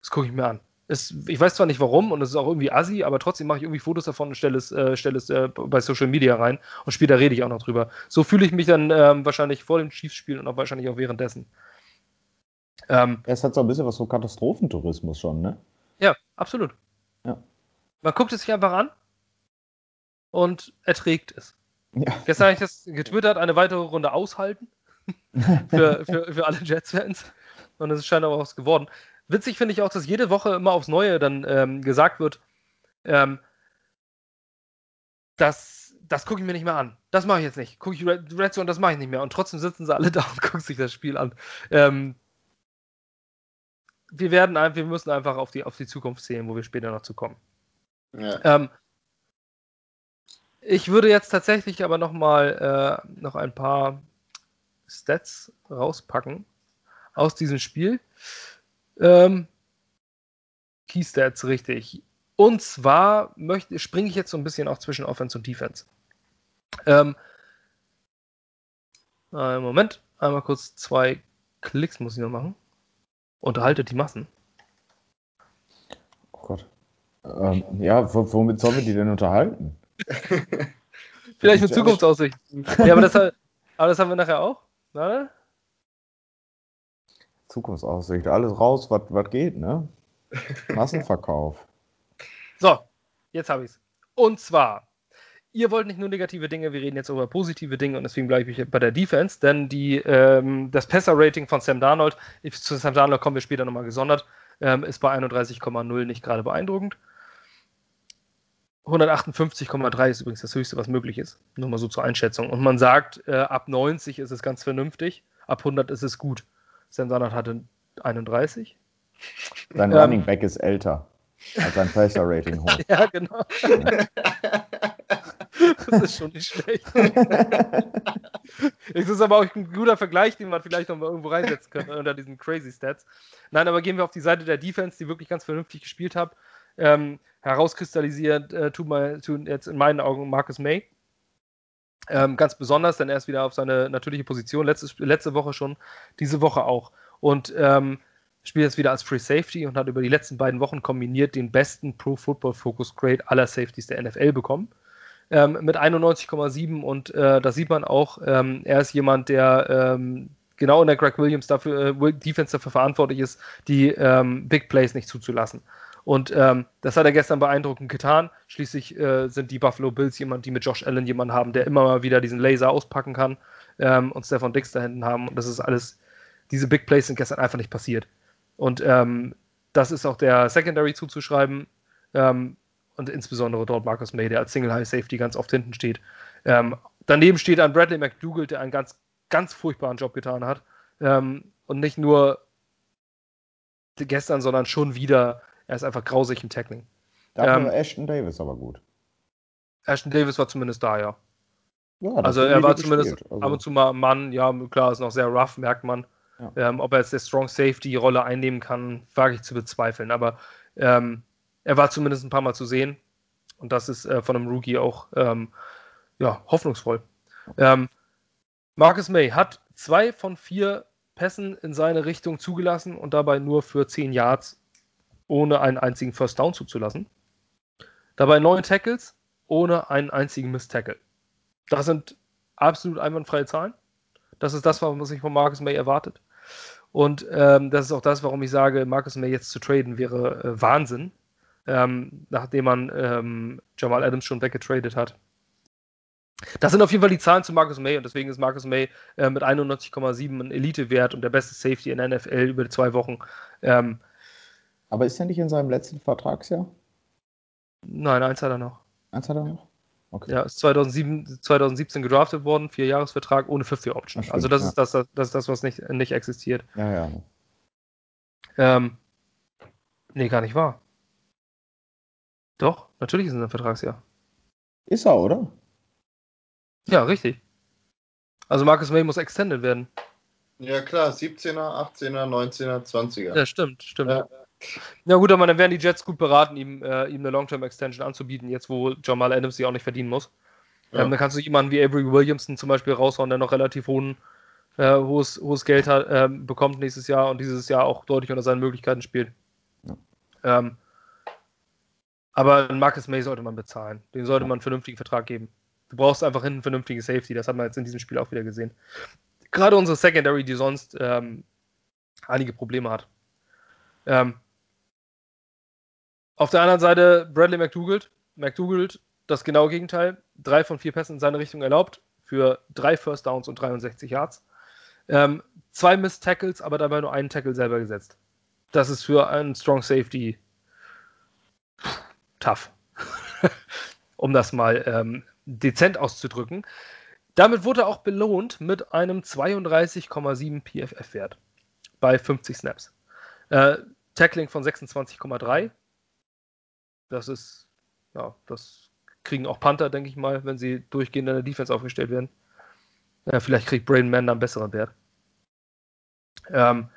das gucke ich mir an. Es, ich weiß zwar nicht warum und es ist auch irgendwie assi, aber trotzdem mache ich irgendwie Fotos davon und stelle es, äh, stelle es äh, bei Social Media rein und später rede ich auch noch drüber. So fühle ich mich dann ähm, wahrscheinlich vor dem Chiefs-Spiel und auch wahrscheinlich auch währenddessen. Ähm, es hat so ein bisschen was von Katastrophentourismus schon, ne? Ja, absolut. Ja. Man guckt es sich einfach an und erträgt es. Ja. Gestern habe ich das getwittert, eine weitere Runde aushalten für, für, für alle Jets-Fans. Und es scheint aber auch was geworden. Witzig finde ich auch, dass jede Woche immer aufs Neue dann ähm, gesagt wird, ähm, das, das gucke ich mir nicht mehr an. Das mache ich jetzt nicht. Gucke ich Red, Red Zone, das mache ich nicht mehr. Und trotzdem sitzen sie alle da und gucken sich das Spiel an. Ähm, wir werden einfach, wir müssen einfach auf die, auf die Zukunft zählen, wo wir später noch zu kommen. Ja. Ähm, ich würde jetzt tatsächlich aber noch mal äh, noch ein paar Stats rauspacken aus diesem Spiel. Ähm, Key Stats, richtig. Und zwar möchte, springe ich jetzt so ein bisschen auch zwischen Offense und Defense. Ähm, Moment, einmal kurz zwei Klicks muss ich noch machen. Unterhaltet die Massen. Oh Gott. Ähm, ja, womit sollen wir die denn unterhalten? Vielleicht mit Zukunftsaussichten. ja, aber das, aber das, haben wir nachher auch. Warte. Zukunftsaussicht, alles raus, was geht, ne? Massenverkauf. So, jetzt habe ich es. Und zwar ihr wollt nicht nur negative Dinge, wir reden jetzt über positive Dinge und deswegen bleibe ich bei der Defense, denn die, ähm, das Passer-Rating von Sam Darnold, zu Sam Darnold kommen wir später nochmal gesondert, ähm, ist bei 31,0 nicht gerade beeindruckend. 158,3 ist übrigens das höchste, was möglich ist. Nur mal so zur Einschätzung. Und man sagt, äh, ab 90 ist es ganz vernünftig, ab 100 ist es gut. Sam Darnold hatte 31. Sein ähm, Running Back ist älter als sein Passer-Rating hoch. ja, genau. Das ist schon nicht schlecht. Es ist aber auch ein guter Vergleich, den man vielleicht noch mal irgendwo reinsetzen könnte unter diesen crazy Stats. Nein, aber gehen wir auf die Seite der Defense, die wirklich ganz vernünftig gespielt hat. Ähm, herauskristallisiert äh, tut, mal, tut jetzt in meinen Augen Marcus May. Ähm, ganz besonders, denn er ist wieder auf seine natürliche Position. Letzte, letzte Woche schon, diese Woche auch. Und ähm, spielt jetzt wieder als Free Safety und hat über die letzten beiden Wochen kombiniert den besten Pro Football Focus Grade aller Safeties der NFL bekommen ähm, mit 91,7 und äh, da sieht man auch, ähm, er ist jemand, der ähm, genau in der Greg Williams dafür, äh, Defense dafür verantwortlich ist, die ähm, Big Plays nicht zuzulassen. Und ähm, das hat er gestern beeindruckend getan. Schließlich äh, sind die Buffalo Bills jemand, die mit Josh Allen jemanden haben, der immer mal wieder diesen Laser auspacken kann. ähm, und Stefan Dix da hinten haben. Und das ist alles, diese Big Plays sind gestern einfach nicht passiert. Und ähm, das ist auch der Secondary zuzuschreiben. Ähm, und insbesondere dort Marcus May, der als Single High Safety ganz oft hinten steht. Ähm, daneben steht ein Bradley McDougall, der einen ganz, ganz furchtbaren Job getan hat. Ähm, und nicht nur gestern, sondern schon wieder. Er ist einfach grausig im Tackling. Dafür ähm, war Ashton Davis aber gut. Ashton Davis war zumindest da, ja. ja also er war zumindest also. ab und zu mal ein Mann, ja, klar, ist noch sehr rough, merkt man. Ja. Ähm, ob er jetzt der Strong Safety Rolle einnehmen kann, wage ich zu bezweifeln. Aber ähm, er war zumindest ein paar Mal zu sehen. Und das ist äh, von einem Rookie auch ähm, ja, hoffnungsvoll. Ähm, Marcus May hat zwei von vier Pässen in seine Richtung zugelassen und dabei nur für 10 Yards, ohne einen einzigen First Down zuzulassen. Dabei neun Tackles, ohne einen einzigen Miss-Tackle. Das sind absolut einwandfreie Zahlen. Das ist das, was sich von Marcus May erwartet. Und ähm, das ist auch das, warum ich sage, Marcus May jetzt zu traden wäre äh, Wahnsinn, ähm, nachdem man ähm, Jamal Adams schon weggetradet hat. Das sind auf jeden Fall die Zahlen zu Marcus May und deswegen ist Marcus May äh, mit 91,7 ein Elite-Wert und der beste Safety in der NFL über zwei Wochen. Ähm, Aber ist er nicht in seinem letzten Vertragsjahr? Nein, eins hat er noch. Eins hat er noch? Okay. Ja, ist 2007, 2017 gedraftet worden, vier Jahresvertrag ohne Fifth Year Option. Stimmt, also das ja. ist das, das, ist das, was nicht, nicht existiert. Ja, ja. Ähm, nee, gar nicht wahr. Doch, natürlich ist es ein Vertragsjahr. Ist er, oder? Ja, richtig. Also Marcus May muss extended werden. Ja, klar, 17er, 18er, 19er, 20er. Ja, stimmt, stimmt. Ja. Ja gut, aber dann wären die Jets gut beraten, ihm, äh, ihm eine Long-Term-Extension anzubieten, jetzt wo Jamal Adams sie auch nicht verdienen muss. Ja. Ähm, dann kannst du jemanden wie Avery Williamson zum Beispiel raushauen, der noch relativ hohen, äh, hohes, hohes Geld hat, äh, bekommt nächstes Jahr und dieses Jahr auch deutlich unter seinen Möglichkeiten spielt. Ja. Ähm, aber Marcus May sollte man bezahlen. Den sollte man einen vernünftigen Vertrag geben. Du brauchst einfach hinten einen vernünftigen Safety. Das hat man jetzt in diesem Spiel auch wieder gesehen. Gerade unsere Secondary, die sonst ähm, einige Probleme hat. Ähm, auf der anderen Seite Bradley McDougall. McDougall, das genaue Gegenteil. Drei von vier Pässen in seine Richtung erlaubt für drei First Downs und 63 Yards. Ähm, zwei Miss Tackles, aber dabei nur einen Tackle selber gesetzt. Das ist für einen Strong Safety tough. um das mal ähm, dezent auszudrücken. Damit wurde er auch belohnt mit einem 32,7 PFF-Wert bei 50 Snaps. Äh, Tackling von 26,3. Das ist, ja, das kriegen auch Panther, denke ich mal, wenn sie durchgehend in der Defense aufgestellt werden. Äh, vielleicht kriegt Braden Mann einen besseren Wert. Ähm,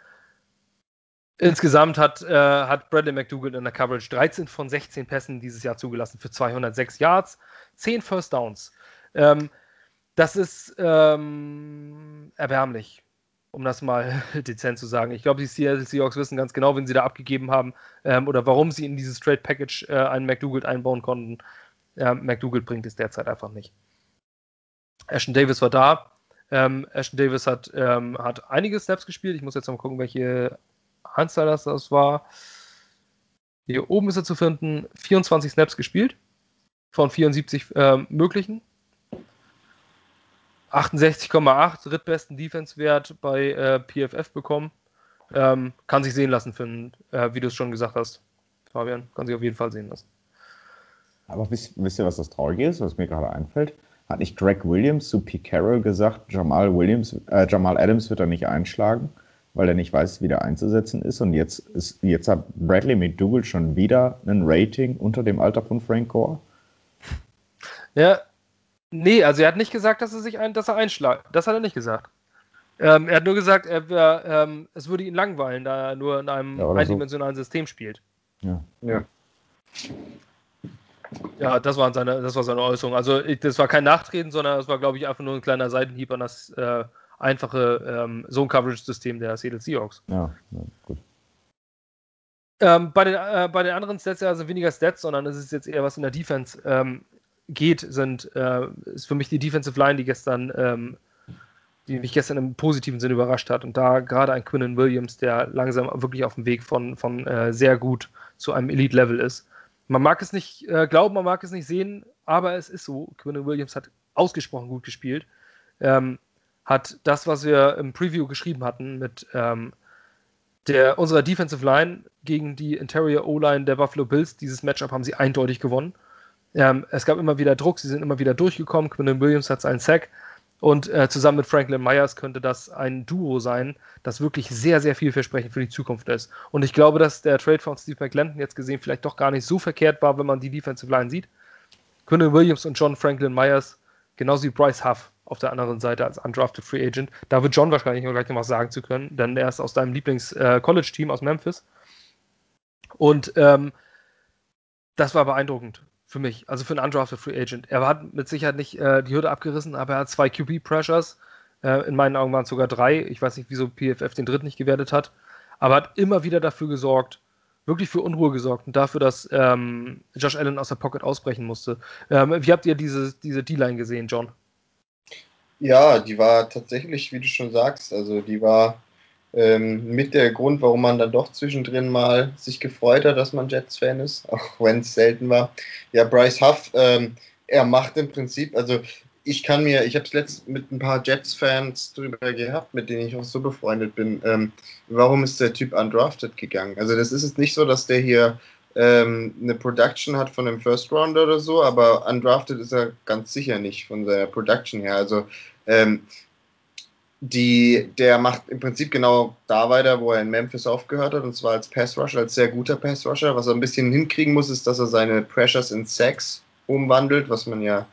insgesamt hat, äh, hat Bradley McDougall in der Coverage 13 von 16 Pässen dieses Jahr zugelassen für 206 Yards, 10 First Downs. Ähm, das ist ähm, erbärmlich, um das mal dezent zu sagen. Ich glaube, die Seattle Seahawks wissen ganz genau, wenn sie da abgegeben haben ähm, oder warum sie in dieses Trade Package äh, einen McDougall einbauen konnten. Äh, McDougall bringt es derzeit einfach nicht. Ashton Davis war da. Ähm, Ashton Davis hat, ähm, hat einige Snaps gespielt. Ich muss jetzt mal gucken, welche Anzahl das, das war. Hier oben ist er zu finden. 24 Snaps gespielt von 74 äh, möglichen. 68,8 drittbesten Defense-Wert bei äh, PFF bekommen. Ähm, kann sich sehen lassen, für einen, äh, wie du es schon gesagt hast, Fabian. Kann sich auf jeden Fall sehen lassen. Aber wisst, wisst ihr, was das Traurige ist, was mir gerade einfällt? Hat nicht Greg Williams zu Pete Carroll gesagt, Jamal, Williams, äh, Jamal Adams wird er nicht einschlagen, weil er nicht weiß, wie der einzusetzen ist? Und jetzt, ist, jetzt hat Bradley McDougall schon wieder ein Rating unter dem Alter von Frank Gore? Ja, nee, also er hat nicht gesagt, dass er sich ein, dass er einschlägt. Das hat er nicht gesagt. Ähm, er hat nur gesagt, er wär, ähm, es würde ihn langweilen, da er nur in einem ja, eindimensionalen so. System spielt. Ja. ja. Ja, das, waren seine, das war seine Äußerung. Also ich, das war kein Nachtreten, sondern es war, glaube ich, einfach nur ein kleiner Seitenhieb an das äh, einfache ähm, Zone-Coverage-System der Seattle Seahawks. Ja, ja gut. Ähm, bei, den, äh, bei den anderen Stats ja, sind weniger Stats, sondern es ist jetzt eher was in der Defense. Ähm, geht, sind, äh, ist für mich die Defensive Line, die gestern, ähm, die mich gestern im positiven Sinne überrascht hat. Und da gerade ein Quinnen Williams, der langsam wirklich auf dem Weg von, von äh, sehr gut zu einem Elite-Level ist. Man mag es nicht äh, glauben, man mag es nicht sehen, aber es ist so. Quinnen Williams hat ausgesprochen gut gespielt. Ähm, hat das, was wir im Preview geschrieben hatten mit ähm, der, unserer Defensive Line gegen die Interior O-Line der Buffalo Bills, dieses Matchup haben sie eindeutig gewonnen. Ähm, es gab immer wieder Druck, sie sind immer wieder durchgekommen. Quinton Williams hat seinen Sack. Und äh, zusammen mit Franklin Myers könnte das ein Duo sein, das wirklich sehr, sehr vielversprechend für die Zukunft ist. Und ich glaube, dass der Trade von Steve McLendon jetzt gesehen vielleicht doch gar nicht so verkehrt war, wenn man die Defensive Line sieht. Quinton Williams und John Franklin Myers, genauso wie Bryce Huff auf der anderen Seite als undrafted Free Agent. Da wird John wahrscheinlich noch gleich noch was sagen zu können, denn er ist aus deinem Lieblings-College-Team äh, aus Memphis. Und ähm, das war beeindruckend für mich, also für einen undrafted Free Agent. Er hat mit Sicherheit nicht äh, die Hürde abgerissen, aber er hat zwei QB-Pressures. Äh, in meinen Augen waren es sogar drei. Ich weiß nicht, wieso PFF den dritten nicht gewertet hat. Aber hat immer wieder dafür gesorgt, wirklich für Unruhe gesorgt und dafür, dass ähm, Josh Allen aus der Pocket ausbrechen musste. Ähm, wie habt ihr diese, diese D-Line gesehen, John? Ja, die war tatsächlich, wie du schon sagst, also die war ähm, mit der Grund, warum man dann doch zwischendrin mal sich gefreut hat, dass man Jets-Fan ist, auch wenn es selten war. Ja, Bryce Huff, ähm, er macht im Prinzip, also ich kann mir, ich habe es letztens mit ein paar Jets-Fans drüber gehabt, mit denen ich auch so befreundet bin. Ähm, warum ist der Typ undrafted gegangen? Also das ist jetzt nicht so, dass der hier ähm, eine Production hat von einem First Rounder oder so, aber undrafted ist er ganz sicher nicht von seiner Production her. Also ähm, die, der macht im Prinzip genau da weiter, wo er in Memphis aufgehört hat, und zwar als Pass Rusher, als sehr guter Pass Rusher. Was er ein bisschen hinkriegen muss, ist, dass er seine Pressures in Sacks umwandelt, was man ja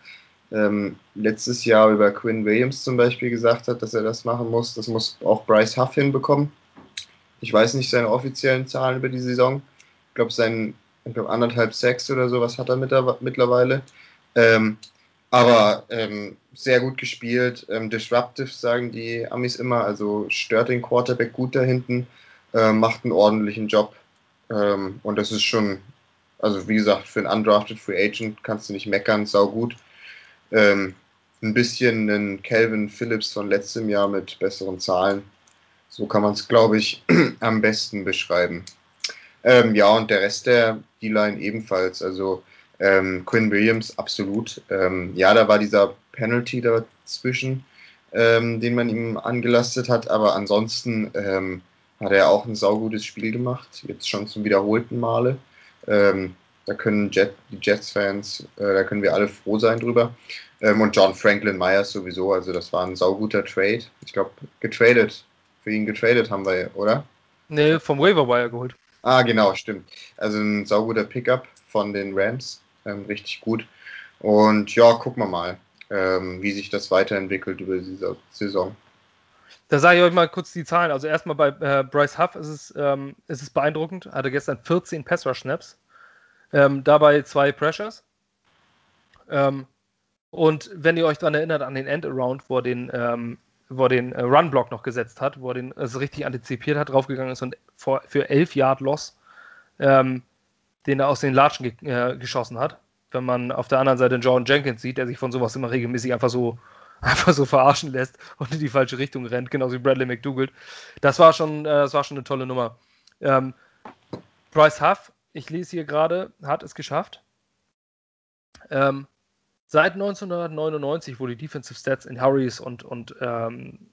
ähm, letztes Jahr über Quinn Williams zum Beispiel gesagt hat, dass er das machen muss. Das muss auch Bryce Huff hinbekommen. Ich weiß nicht seine offiziellen Zahlen über die Saison. Ich glaube, sein ich glaub, anderthalb Sacks oder sowas hat er mittlerweile. Ähm, aber ähm, sehr gut gespielt. Ähm, disruptive sagen die Amis immer, also stört den Quarterback gut da hinten, äh, macht einen ordentlichen Job. Ähm, und das ist schon, also wie gesagt, für einen undrafted Free Agent kannst du nicht meckern, sau gut. Ähm, ein bisschen einen Calvin Phillips von letztem Jahr mit besseren Zahlen. So kann man es, glaube ich, am besten beschreiben. Ähm, ja, und der Rest der D-Line ebenfalls. Also ähm, Quinn Williams, absolut. Ähm, ja, da war dieser Penalty dazwischen, ähm, den man ihm angelastet hat, aber ansonsten ähm, hat er auch ein saugutes Spiel gemacht, jetzt schon zum wiederholten Male. Ähm, da können Jet, die Jets-Fans, äh, da können wir alle froh sein drüber. Ähm, und John Franklin Myers sowieso, also das war ein sauguter Trade. Ich glaube, getradet, für ihn getradet haben wir, oder? Nee, vom Waiver Wire geholt. Ah, genau, stimmt. Also ein sauguter Pickup von den Rams ähm, richtig gut. Und ja, gucken wir mal, ähm, wie sich das weiterentwickelt über diese Saison. Da sage ich euch mal kurz die Zahlen. Also erstmal bei äh, Bryce Huff ist es, ähm, ist es beeindruckend. Hatte gestern 14 Pass-Rush-Snaps. Ähm, dabei zwei Pressures. Ähm, und wenn ihr euch daran erinnert, an den End-Around, wo er den, ähm, wo den äh, Run-Block noch gesetzt hat, wo er den also richtig antizipiert hat, draufgegangen ist und vor, für 11 Yard Loss ähm, den er aus den Latschen ge äh, geschossen hat. Wenn man auf der anderen Seite Jordan Jenkins sieht, der sich von sowas immer regelmäßig einfach so, einfach so verarschen lässt und in die falsche Richtung rennt, genauso wie Bradley McDougald. Das war schon, äh, das war schon eine tolle Nummer. Ähm, Bryce Huff, ich lese hier gerade, hat es geschafft. Ähm, seit 1999, wo die Defensive Stats in Hurries und, und ähm,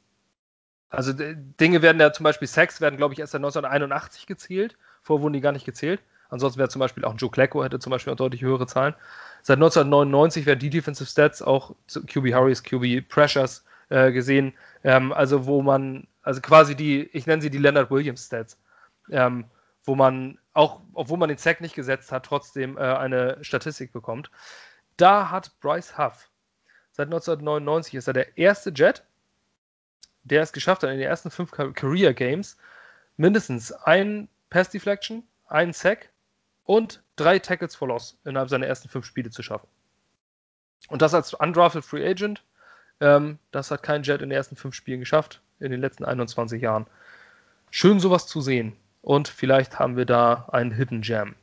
also Dinge werden ja zum Beispiel Sacks werden, glaube ich, erst seit 1981 gezählt. Vorher wurden die gar nicht gezählt. Ansonsten wäre zum Beispiel auch Joe Klecko hätte zum Beispiel auch deutlich höhere Zahlen. Seit 1999 werden die Defensive Stats auch QB Hurries, QB Pressures äh, gesehen. Ähm, also wo man, also quasi die, ich nenne sie die Leonard Williams Stats, ähm, wo man auch, obwohl man den Sack nicht gesetzt hat, trotzdem äh, eine Statistik bekommt. Da hat Bryce Huff seit 1999 ist er der erste Jet, der es geschafft hat, in den ersten fünf Career Games mindestens ein Pass Deflection, einen Sack und drei Tackles for Loss innerhalb seiner ersten fünf Spiele zu schaffen. Und das als undrafted Free Agent, ähm, das hat kein Jet in den ersten fünf Spielen geschafft, in den letzten 21 Jahren. Schön sowas zu sehen. Und vielleicht haben wir da einen Hidden Jam.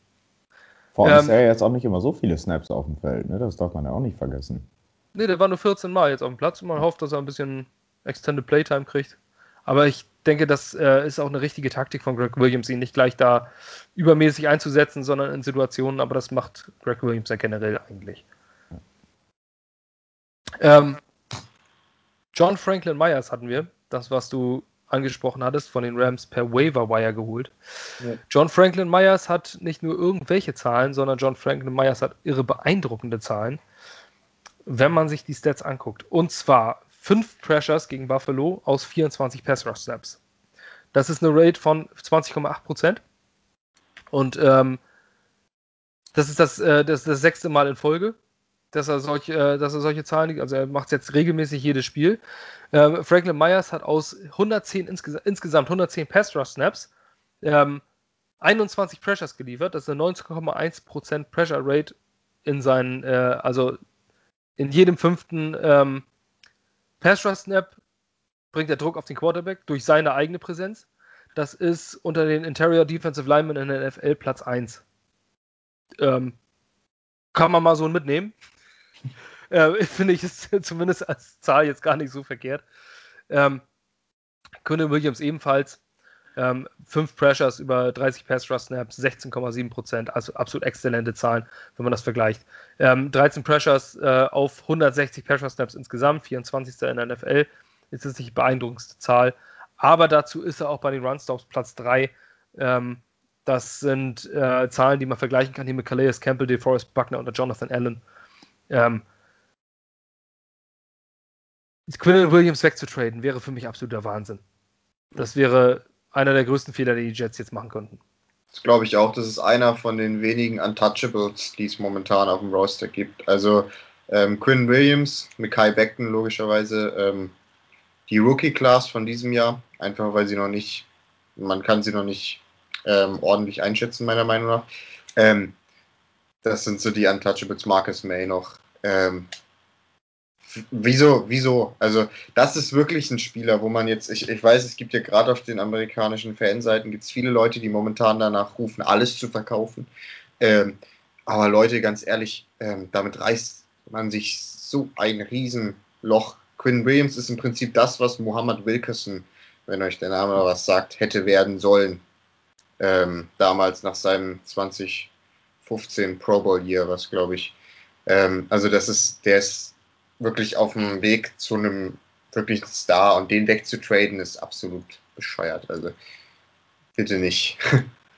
Vor allem ähm, ist er jetzt auch nicht immer so viele Snaps auf dem Feld, ne? Das darf man ja auch nicht vergessen. Nee, der war nur 14 Mal jetzt auf dem Platz und man hofft, dass er ein bisschen Extended Playtime kriegt. Aber ich denke, das äh, ist auch eine richtige Taktik von Greg Williams, ihn nicht gleich da übermäßig einzusetzen, sondern in Situationen, aber das macht Greg Williams ja generell eigentlich. Ähm, John Franklin Myers hatten wir, das, was du angesprochen hattest, von den Rams per Waiver Wire geholt. Ja. John Franklin Myers hat nicht nur irgendwelche Zahlen, sondern John Franklin Myers hat irre beeindruckende Zahlen, wenn man sich die Stats anguckt. Und zwar fünf Pressures gegen Buffalo aus 24 Pass Rush Snaps. Das ist eine Rate von 20,8% Und ähm, das ist das, äh, das, das sechste Mal in Folge dass er solche, äh, dass er solche Zahlen. Also er macht es jetzt regelmäßig jedes Spiel. Ähm, Franklin Myers hat aus 110 insges insgesamt 110 Pass Rush Snaps ähm, 21 Pressures geliefert. Das ist eine 19,1% Pressure Rate in seinen, äh, also in jedem fünften ähm, Pass Rush Snap bringt er Druck auf den Quarterback durch seine eigene Präsenz. Das ist unter den Interior Defensive Linemen in der NFL Platz 1. Ähm, kann man mal so mitnehmen. Äh, Finde ich es zumindest als Zahl jetzt gar nicht so verkehrt. Ähm, Quinton Williams ebenfalls. Ähm, fünf Pressures über 30 Pass Rush Snaps, 16,7 Prozent, also absolut exzellente Zahlen, wenn man das vergleicht. Ähm, 13 Pressures äh, auf 160 Pass Rush Snaps insgesamt, 24. in der NFL, ist das nicht die beeindruckendste Zahl. Aber dazu ist er auch bei den Runstops Platz 3. Ähm, das sind äh, Zahlen, die man vergleichen kann hier mit Calais Campbell, DeForest Buckner und Jonathan Allen. Ähm, Quinn Williams wegzutraden wäre für mich absoluter Wahnsinn. Das wäre einer der größten Fehler, die die Jets jetzt machen könnten. Das glaube ich auch. Das ist einer von den wenigen Untouchables, die es momentan auf dem Roster gibt. Also ähm, Quinn Williams, Kai Beckton logischerweise, ähm, die Rookie-Class von diesem Jahr, einfach weil sie noch nicht, man kann sie noch nicht ähm, ordentlich einschätzen, meiner Meinung nach. Ähm, das sind so die Untouchables, Marcus May noch. Wieso, wieso? Also, das ist wirklich ein Spieler, wo man jetzt, ich, ich weiß, es gibt ja gerade auf den amerikanischen Fanseiten gibt es viele Leute, die momentan danach rufen, alles zu verkaufen. Ähm, aber Leute, ganz ehrlich, ähm, damit reißt man sich so ein Riesenloch. Quinn Williams ist im Prinzip das, was Muhammad Wilkerson, wenn euch der Name was sagt, hätte werden sollen. Ähm, damals nach seinem 2015 Pro Bowl Year, was glaube ich. Ähm, also das ist, der ist wirklich auf dem Weg zu einem wirklichen Star und den wegzutraden ist absolut bescheuert. Also bitte nicht.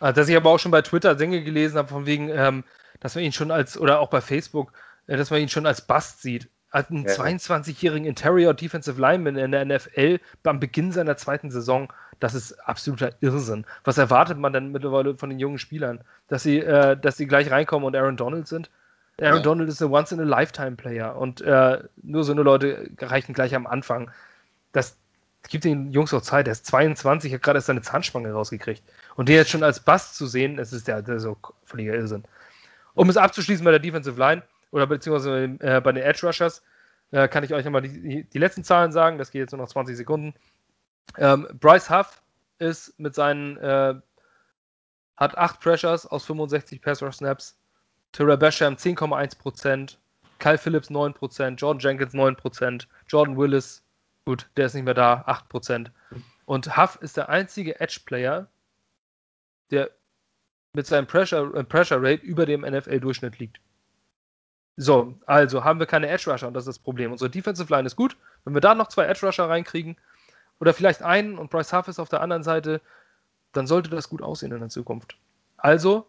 Also, dass ich aber auch schon bei Twitter Dinge gelesen habe, von wegen, ähm, dass man ihn schon als, oder auch bei Facebook, äh, dass man ihn schon als Bast sieht. Als einen ja. 22-jährigen Interior Defensive Lineman in der NFL beim Beginn seiner zweiten Saison, das ist absoluter Irrsinn. Was erwartet man denn mittlerweile von den jungen Spielern? Dass sie, äh, dass sie gleich reinkommen und Aaron Donald sind? Aaron ja. Donald ist ein Once-in-a-Lifetime-Player und äh, nur so eine Leute reichen gleich am Anfang. Das gibt den Jungs auch Zeit. Er ist 22, hat gerade erst seine Zahnspange rausgekriegt. Und den jetzt schon als Bass zu sehen, das ist der so völliger Irrsinn. Um es abzuschließen bei der Defensive Line oder beziehungsweise äh, bei den Edge Rushers, äh, kann ich euch nochmal die, die, letzten Zahlen sagen. Das geht jetzt nur noch 20 Sekunden. Ähm, Bryce Huff ist mit seinen, äh, hat 8 Pressures aus 65 Pass Rush Snaps, Terrell Basham 10,1%, Kyle Phillips 9%, Jordan Jenkins 9%, Jordan Willis, gut, der ist nicht mehr da, 8%. Und Huff ist der einzige Edge-Player, der mit seinem Pressure, äh, Pressure Rate über dem NFL-Durchschnitt liegt. So, also haben wir keine Edge Rusher und das ist das Problem. Unsere Defensive Line ist gut. Wenn wir da noch zwei Edge Rusher reinkriegen oder vielleicht einen und Bryce Huff ist auf der anderen Seite, dann sollte das gut aussehen in der Zukunft. Also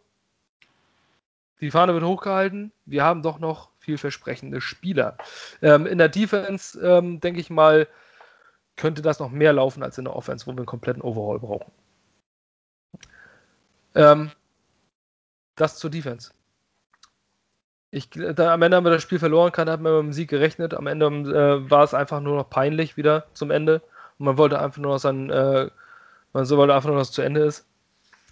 die Fahne wird hochgehalten. Wir haben doch noch vielversprechende Spieler. Ähm, in der Defense, ähm, denke ich mal, könnte das noch mehr laufen als in der Offense, wo wir einen kompletten Overhaul brauchen. Ähm, das zur Defense. Ich, da, am Ende haben wir das Spiel verloren, keiner hat mehr mit dem Sieg gerechnet. Am Ende äh, war es einfach nur noch peinlich wieder zum Ende. Und man wollte einfach nur noch sein, äh, man so wollte einfach nur, dass es zu Ende ist.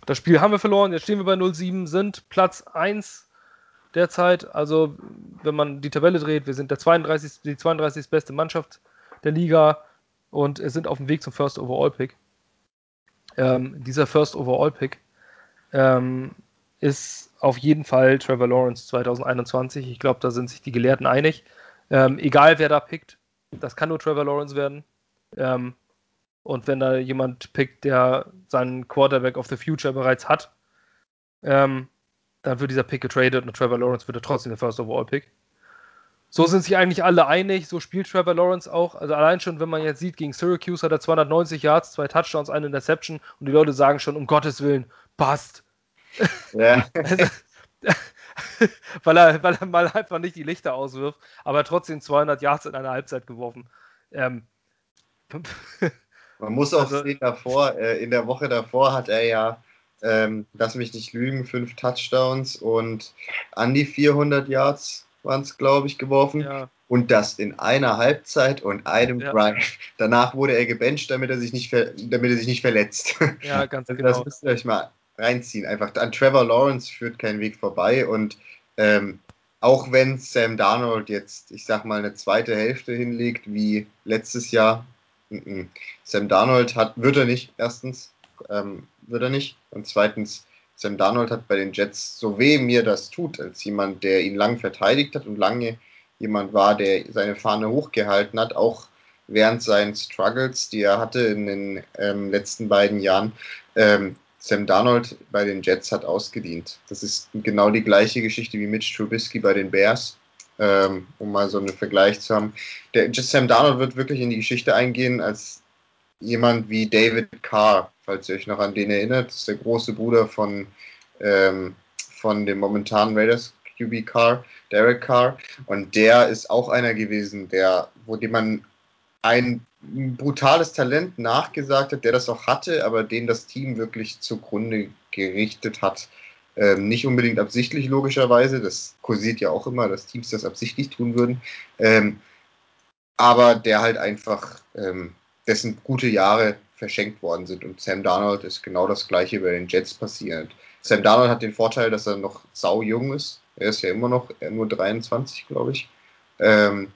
Das Spiel haben wir verloren, jetzt stehen wir bei 0-7, sind Platz 1 derzeit. Also, wenn man die Tabelle dreht, wir sind der 32, die 32. beste Mannschaft der Liga und sind auf dem Weg zum First Overall Pick. Ähm, dieser First Overall Pick ähm, ist auf jeden Fall Trevor Lawrence 2021. Ich glaube, da sind sich die Gelehrten einig. Ähm, egal wer da pickt, das kann nur Trevor Lawrence werden. Ähm, und wenn da jemand pickt, der seinen Quarterback of the Future bereits hat, ähm, dann wird dieser Pick getradet und Trevor Lawrence wird trotzdem der First Overall Pick. so sind sich eigentlich alle einig, so spielt Trevor Lawrence auch. Also allein schon, wenn man jetzt sieht, gegen Syracuse hat er 290 Yards, zwei Touchdowns, eine Interception und die Leute sagen schon, um Gottes Willen, passt. Ja. also, weil, er, weil er mal einfach nicht die Lichter auswirft, aber trotzdem 200 Yards in einer Halbzeit geworfen. Ähm, man muss auch also, sehen, davor, äh, in der Woche davor hat er ja, ähm, lass mich nicht lügen, fünf Touchdowns und an die 400 Yards waren es, glaube ich, geworfen. Ja. Und das in einer Halbzeit und einem ja. Drive. Danach wurde er gebencht, damit er sich nicht, damit er sich nicht verletzt. Ja, ganz also genau. Das müsst ihr euch mal reinziehen. Einfach an Trevor Lawrence führt kein Weg vorbei. Und ähm, auch wenn Sam Darnold jetzt, ich sag mal, eine zweite Hälfte hinlegt wie letztes Jahr, n -n. Sam Darnold hat, wird er nicht, erstens, ähm, wird er nicht. Und zweitens, Sam Darnold hat bei den Jets, so weh mir das tut, als jemand, der ihn lang verteidigt hat und lange jemand war, der seine Fahne hochgehalten hat, auch während seinen Struggles, die er hatte in den ähm, letzten beiden Jahren. Ähm, Sam Darnold bei den Jets hat ausgedient. Das ist genau die gleiche Geschichte wie Mitch Trubisky bei den Bears, ähm, um mal so einen Vergleich zu haben. Der Sam Darnold wird wirklich in die Geschichte eingehen als jemand wie David Carr, falls ihr euch noch an den erinnert. Das ist der große Bruder von, ähm, von dem momentanen Raiders QB Carr, Derek Carr. Und der ist auch einer gewesen, der, wo dem man ein brutales Talent nachgesagt hat, der das auch hatte, aber den das Team wirklich zugrunde gerichtet hat. Ähm, nicht unbedingt absichtlich, logischerweise. Das kursiert ja auch immer, dass Teams das absichtlich tun würden. Ähm, aber der halt einfach ähm, dessen gute Jahre verschenkt worden sind. Und Sam Darnold ist genau das gleiche bei den Jets passiert. Sam Darnold hat den Vorteil, dass er noch sau jung ist. Er ist ja immer noch nur 23, glaube ich. Ähm,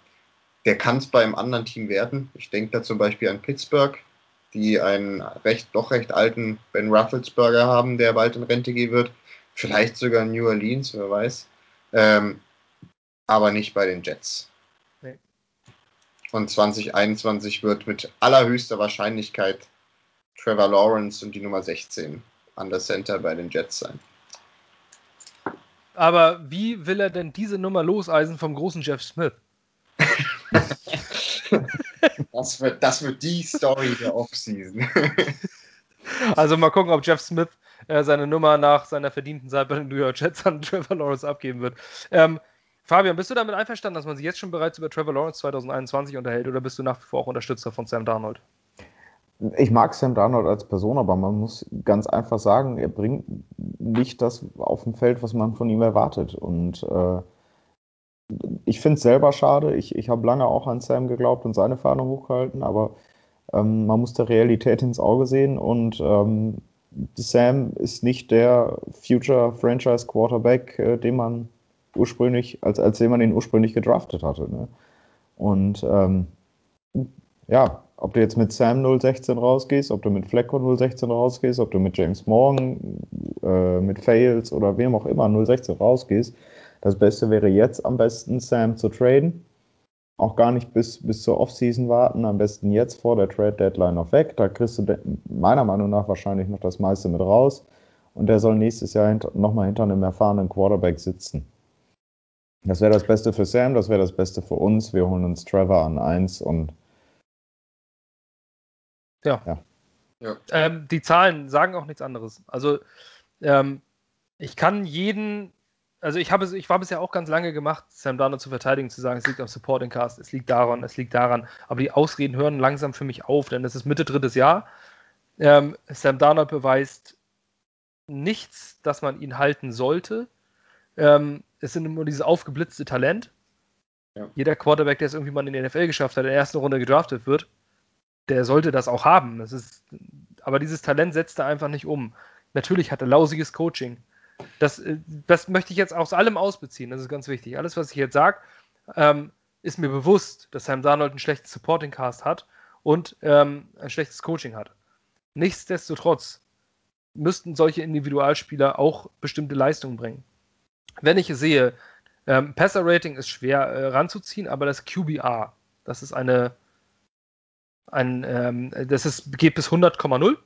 der kann es bei einem anderen Team werden. Ich denke da zum Beispiel an Pittsburgh, die einen recht, doch recht alten Ben Rufflesberger haben, der bald in Rente gehen wird. Vielleicht sogar New Orleans, wer weiß. Ähm, aber nicht bei den Jets. Und 2021 wird mit allerhöchster Wahrscheinlichkeit Trevor Lawrence und die Nummer 16 an der Center bei den Jets sein. Aber wie will er denn diese Nummer loseisen vom großen Jeff Smith? das, wird, das wird die Story der Offseason. also mal gucken, ob Jeff Smith äh, seine Nummer nach seiner verdienten Zeit bei den New York Jets an Trevor Lawrence abgeben wird. Ähm, Fabian, bist du damit einverstanden, dass man sich jetzt schon bereits über Trevor Lawrence 2021 unterhält oder bist du nach wie vor auch Unterstützer von Sam Darnold? Ich mag Sam Darnold als Person, aber man muss ganz einfach sagen, er bringt nicht das auf dem Feld, was man von ihm erwartet. Und äh, ich finde es selber schade. Ich, ich habe lange auch an Sam geglaubt und seine Fahne hochgehalten, aber ähm, man muss der Realität ins Auge sehen und ähm, Sam ist nicht der Future Franchise Quarterback, äh, den man ursprünglich, als, als den man ihn ursprünglich gedraftet hatte. Ne? Und ähm, ja, ob du jetzt mit Sam 016 rausgehst, ob du mit Flecko 016 rausgehst, ob du mit James Morgan, äh, mit Fails oder wem auch immer 016 rausgehst, das Beste wäre jetzt am besten Sam zu traden. Auch gar nicht bis, bis zur Offseason warten, am besten jetzt vor der Trade Deadline noch weg. Da kriegst du meiner Meinung nach wahrscheinlich noch das meiste mit raus. Und der soll nächstes Jahr hint nochmal hinter einem erfahrenen Quarterback sitzen. Das wäre das Beste für Sam, das wäre das Beste für uns. Wir holen uns Trevor an 1 und. Ja. ja. ja. Ähm, die Zahlen sagen auch nichts anderes. Also, ähm, ich kann jeden. Also ich, habe, ich war bisher auch ganz lange gemacht, Sam Darnold zu verteidigen, zu sagen, es liegt am Supporting Cast, es liegt daran, es liegt daran. Aber die Ausreden hören langsam für mich auf, denn es ist Mitte drittes Jahr. Ähm, Sam Darnold beweist nichts, dass man ihn halten sollte. Ähm, es sind immer dieses aufgeblitzte Talent. Ja. Jeder Quarterback, der es irgendwie mal in die NFL geschafft hat, in der ersten Runde gedraftet wird, der sollte das auch haben. Das ist, aber dieses Talent setzt er einfach nicht um. Natürlich hat er lausiges Coaching. Das, äh, das möchte ich jetzt aus allem ausbeziehen. Das ist ganz wichtig. Alles, was ich jetzt sage, ähm, ist mir bewusst, dass Sam Darnold einen schlechten Supporting Cast hat und ähm, ein schlechtes Coaching hat. Nichtsdestotrotz müssten solche Individualspieler auch bestimmte Leistungen bringen wenn ich sehe, ähm, Passer-Rating ist schwer äh, ranzuziehen, aber das QBR, das ist eine, ein, ähm, das ist, geht bis 100,0.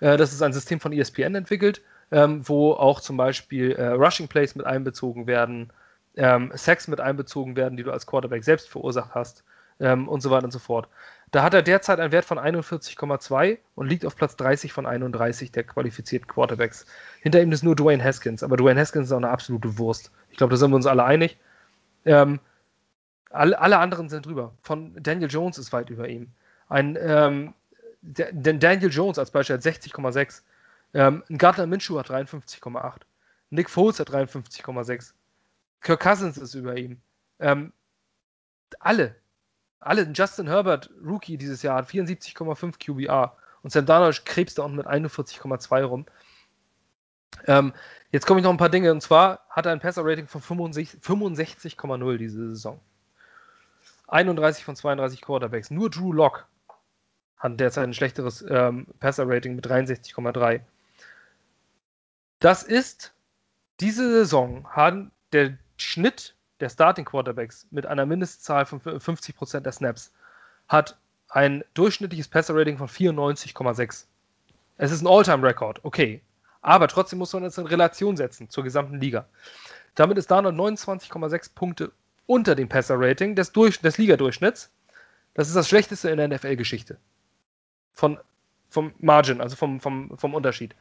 Äh, das ist ein System von ESPN entwickelt, ähm, wo auch zum Beispiel äh, Rushing Plays mit einbezogen werden, ähm, Sex mit einbezogen werden, die du als Quarterback selbst verursacht hast ähm, und so weiter und so fort. Da hat er derzeit einen Wert von 41,2 und liegt auf Platz 30 von 31 der qualifizierten Quarterbacks. Hinter ihm ist nur Dwayne Haskins, aber Dwayne Haskins ist auch eine absolute Wurst. Ich glaube, da sind wir uns alle einig. Ähm, alle, alle, anderen sind drüber. Von Daniel Jones ist weit über ihm. Ein ähm, Daniel Jones als Beispiel hat 60,6. Ähm, Gardner Minshew hat 53,8. Nick Foles hat 53,6. Kirk Cousins ist über ihm. Ähm, alle, alle, Justin Herbert, Rookie dieses Jahr, hat 74,5 QBR. Und Sam Darnold krebst da unten mit 41,2 rum. Ähm, jetzt komme ich noch ein paar Dinge. Und zwar hat er ein Passer-Rating von 65,0 65, diese Saison. 31 von 32 Quarterbacks. Nur Drew Locke hat derzeit ein schlechteres ähm, Passer-Rating mit 63,3. Das ist, diese Saison hat der Schnitt der Starting Quarterbacks mit einer Mindestzahl von 50% der Snaps hat ein durchschnittliches Passer-Rating von 94,6. Es ist ein All-Time-Rekord, okay. Aber trotzdem muss man das in Relation setzen zur gesamten Liga. Damit ist Darnold 29,6 Punkte unter dem Passer-Rating des, des Ligadurchschnitts. Das ist das schlechteste in der NFL-Geschichte. Von, vom Margin, also vom, vom, vom Unterschied.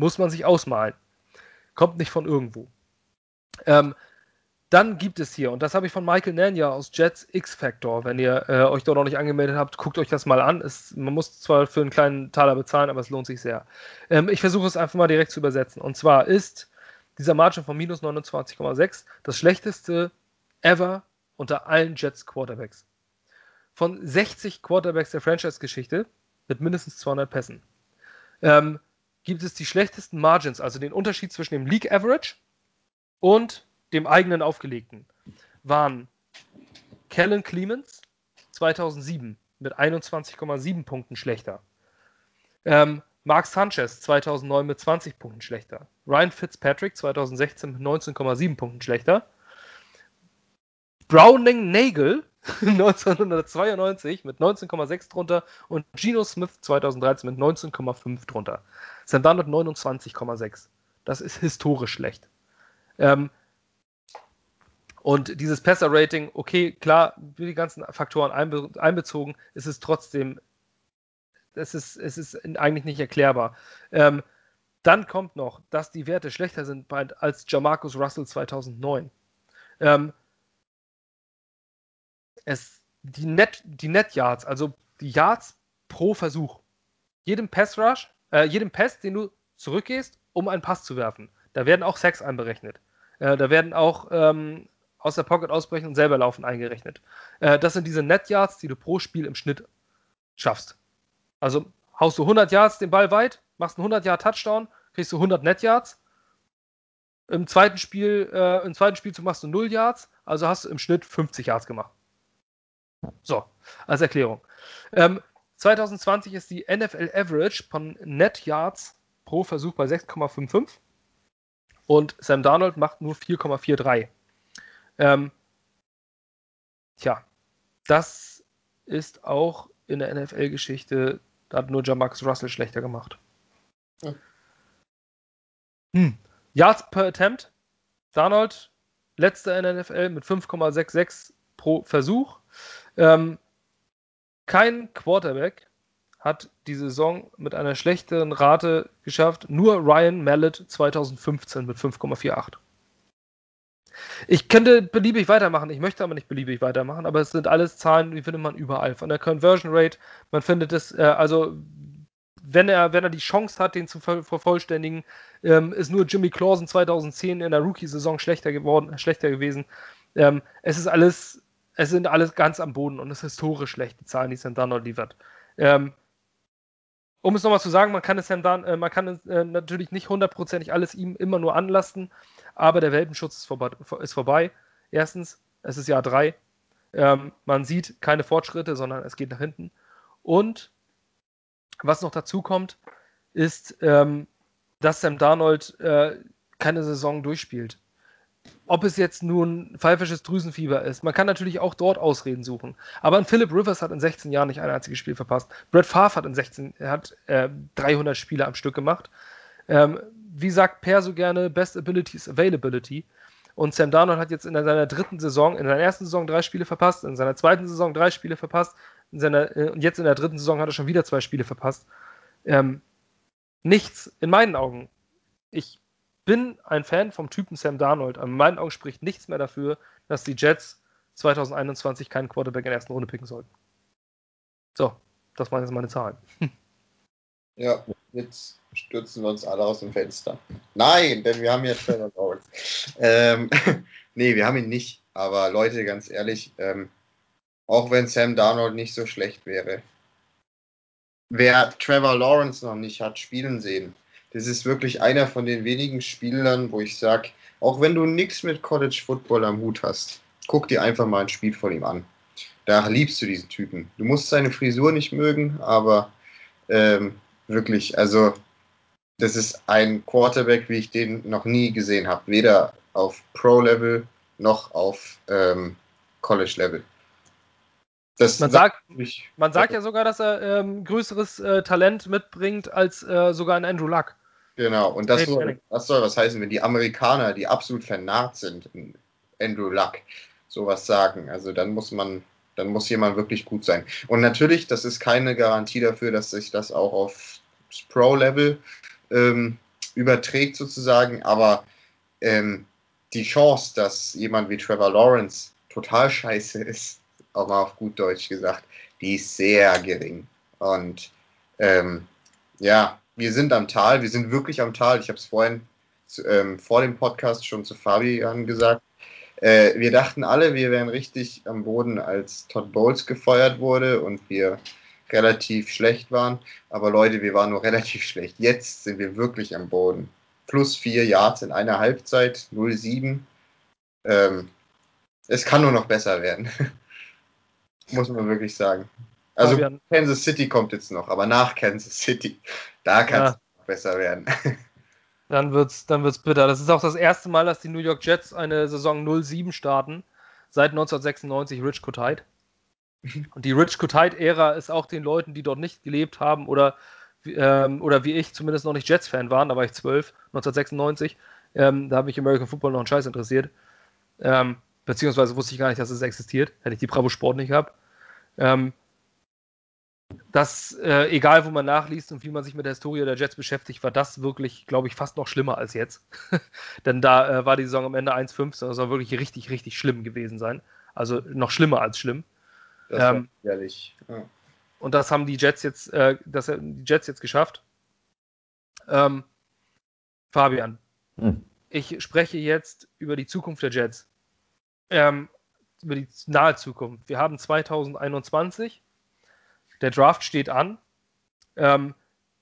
Muss man sich ausmalen. Kommt nicht von irgendwo. Ähm, dann gibt es hier, und das habe ich von Michael Nanya aus Jets X-Factor. Wenn ihr äh, euch dort noch nicht angemeldet habt, guckt euch das mal an. Es, man muss zwar für einen kleinen Taler bezahlen, aber es lohnt sich sehr. Ähm, ich versuche es einfach mal direkt zu übersetzen. Und zwar ist dieser Margin von minus 29,6 das schlechteste ever unter allen Jets Quarterbacks. Von 60 Quarterbacks der Franchise-Geschichte mit mindestens 200 Pässen ähm, gibt es die schlechtesten Margins, also den Unterschied zwischen dem League Average und dem eigenen aufgelegten, waren Kellen Clemens 2007 mit 21,7 Punkten schlechter. Ähm, Mark Sanchez 2009 mit 20 Punkten schlechter. Ryan Fitzpatrick 2016 mit 19,7 Punkten schlechter. Browning Nagel 1992 mit 19,6 drunter und Geno Smith 2013 mit 19,5 drunter. Sam Darnold 29,6. Das ist historisch schlecht. Ähm, und dieses Passer-Rating, okay, klar, für die ganzen Faktoren einbe einbezogen, ist es trotzdem, es ist, es ist eigentlich nicht erklärbar. Ähm, dann kommt noch, dass die Werte schlechter sind als Jamarcus Russell 2009. Ähm, es, die, Net, die Net Yards, also die Yards pro Versuch, jedem Pass Rush, äh, jedem Pass, den du zurückgehst, um einen Pass zu werfen, da werden auch Sacks einberechnet. Äh, da werden auch ähm, aus der Pocket ausbrechen und selber laufen eingerechnet. Äh, das sind diese Net Yards, die du pro Spiel im Schnitt schaffst. Also haust du 100 Yards den Ball weit, machst einen 100 Yard Touchdown, kriegst du 100 Net Yards. Im zweiten Spiel, äh, im zweiten Spielzug machst du 0 Yards, also hast du im Schnitt 50 Yards gemacht. So, als Erklärung. Ähm, 2020 ist die NFL Average von Net Yards pro Versuch bei 6,55 und Sam Darnold macht nur 4,43. Ähm, tja, das ist auch in der NFL-Geschichte, da hat nur Jamax Russell schlechter gemacht. Hm. Hm. Yards per Attempt. Darnold, letzter in der NFL mit 5,66 pro Versuch. Ähm, kein Quarterback hat die Saison mit einer schlechteren Rate geschafft. Nur Ryan Mallet 2015 mit 5,48. Ich könnte beliebig weitermachen, ich möchte aber nicht beliebig weitermachen, aber es sind alles Zahlen, die findet man überall. Von der Conversion Rate, man findet es, äh, also wenn er, wenn er die Chance hat, den zu vervollständigen, ähm, ist nur Jimmy Clausen 2010 in der Rookie-Saison schlechter schlechter gewesen. Ähm, es ist alles, es sind alles ganz am Boden und es ist historisch schlecht, die Zahlen, die Santana liefert. Ähm, um es nochmal zu sagen, man kann es dann, äh, man kann äh, natürlich nicht hundertprozentig alles ihm immer nur anlasten, aber der Welpenschutz ist, vorbe ist vorbei. Erstens, es ist Jahr 3. Ähm, man sieht keine Fortschritte, sondern es geht nach hinten. Und was noch dazu kommt, ist, ähm, dass Sam Darnold äh, keine Saison durchspielt. Ob es jetzt nun pfeifisches Drüsenfieber ist, man kann natürlich auch dort Ausreden suchen. Aber ein Philip Rivers hat in 16 Jahren nicht ein einziges Spiel verpasst. Brett Favre hat in 16, er hat äh, 300 Spiele am Stück gemacht. Ähm, wie sagt Per so gerne, Best Ability is Availability. Und Sam Darnold hat jetzt in seiner dritten Saison, in seiner ersten Saison drei Spiele verpasst, in seiner zweiten Saison drei Spiele verpasst, in seiner, äh, und jetzt in der dritten Saison hat er schon wieder zwei Spiele verpasst. Ähm, nichts, in meinen Augen. Ich bin ein Fan vom Typen Sam Darnold, in meinen Augen spricht nichts mehr dafür, dass die Jets 2021 keinen Quarterback in der ersten Runde picken sollten. So, das waren jetzt meine Zahlen. Ja, jetzt stürzen wir uns alle aus dem Fenster. Nein, denn wir haben ja Trevor Lawrence. Ähm, nee, wir haben ihn nicht. Aber Leute, ganz ehrlich, ähm, auch wenn Sam Darnold nicht so schlecht wäre, wer Trevor Lawrence noch nicht hat spielen sehen, das ist wirklich einer von den wenigen Spielern, wo ich sage, auch wenn du nichts mit College Football am Hut hast, guck dir einfach mal ein Spiel von ihm an. Da liebst du diesen Typen. Du musst seine Frisur nicht mögen, aber ähm, wirklich, also das ist ein Quarterback, wie ich den noch nie gesehen habe. Weder auf Pro-Level noch auf ähm, College-Level. man sagt, man sagt ja sogar, dass er ähm, größeres äh, Talent mitbringt als äh, sogar ein Andrew Luck. Genau, und das soll, das soll was heißen, wenn die Amerikaner, die absolut vernarrt sind, in Andrew Luck sowas sagen. Also dann muss man, dann muss jemand wirklich gut sein. Und natürlich, das ist keine Garantie dafür, dass sich das auch auf Pro-Level ähm, überträgt sozusagen, aber ähm, die Chance, dass jemand wie Trevor Lawrence total scheiße ist, auch mal auf gut Deutsch gesagt, die ist sehr gering. Und ähm, ja, wir sind am Tal, wir sind wirklich am Tal. Ich habe es vorhin ähm, vor dem Podcast schon zu Fabian gesagt. Äh, wir dachten alle, wir wären richtig am Boden, als Todd Bowles gefeuert wurde und wir relativ schlecht waren. Aber Leute, wir waren nur relativ schlecht. Jetzt sind wir wirklich am Boden. Plus vier Yards in einer Halbzeit, 0-7. Ähm, es kann nur noch besser werden. Muss man wirklich sagen. Also Fabian. Kansas City kommt jetzt noch, aber nach Kansas City, da kann es ja. besser werden. Dann wird's, dann wird's bitter. Das ist auch das erste Mal, dass die New York Jets eine Saison 0-7 starten. Seit 1996 Rich Kotite. Und die Rich Kotite-Ära ist auch den Leuten, die dort nicht gelebt haben oder, ähm, oder wie ich zumindest noch nicht Jets-Fan waren, da war ich 12, 1996. Ähm, da hat mich American Football noch einen Scheiß interessiert. Ähm, beziehungsweise wusste ich gar nicht, dass es existiert. Hätte ich die Bravo Sport nicht gehabt. Ähm, das, äh, egal wo man nachliest und wie man sich mit der Historie der Jets beschäftigt, war das wirklich, glaube ich, fast noch schlimmer als jetzt. Denn da äh, war die Saison am Ende 1-5, das soll wirklich richtig, richtig schlimm gewesen sein. Also noch schlimmer als schlimm. Das ähm, ehrlich. Ja. Und das haben die Jets jetzt, äh, das die Jets jetzt geschafft. Ähm, Fabian, hm. ich spreche jetzt über die Zukunft der Jets. Ähm, über die nahe Zukunft. Wir haben 2021. Der Draft steht an. Ähm,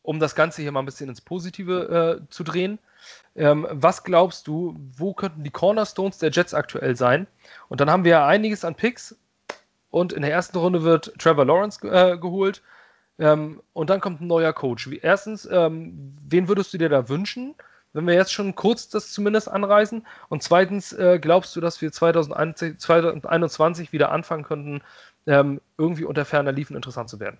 um das Ganze hier mal ein bisschen ins Positive äh, zu drehen. Ähm, was glaubst du, wo könnten die Cornerstones der Jets aktuell sein? Und dann haben wir ja einiges an Picks und in der ersten Runde wird Trevor Lawrence äh, geholt. Ähm, und dann kommt ein neuer Coach. Wie, erstens, ähm, wen würdest du dir da wünschen, wenn wir jetzt schon kurz das zumindest anreißen? Und zweitens, äh, glaubst du, dass wir 2021, 2021 wieder anfangen könnten, ähm, irgendwie unter ferner Liefen interessant zu werden?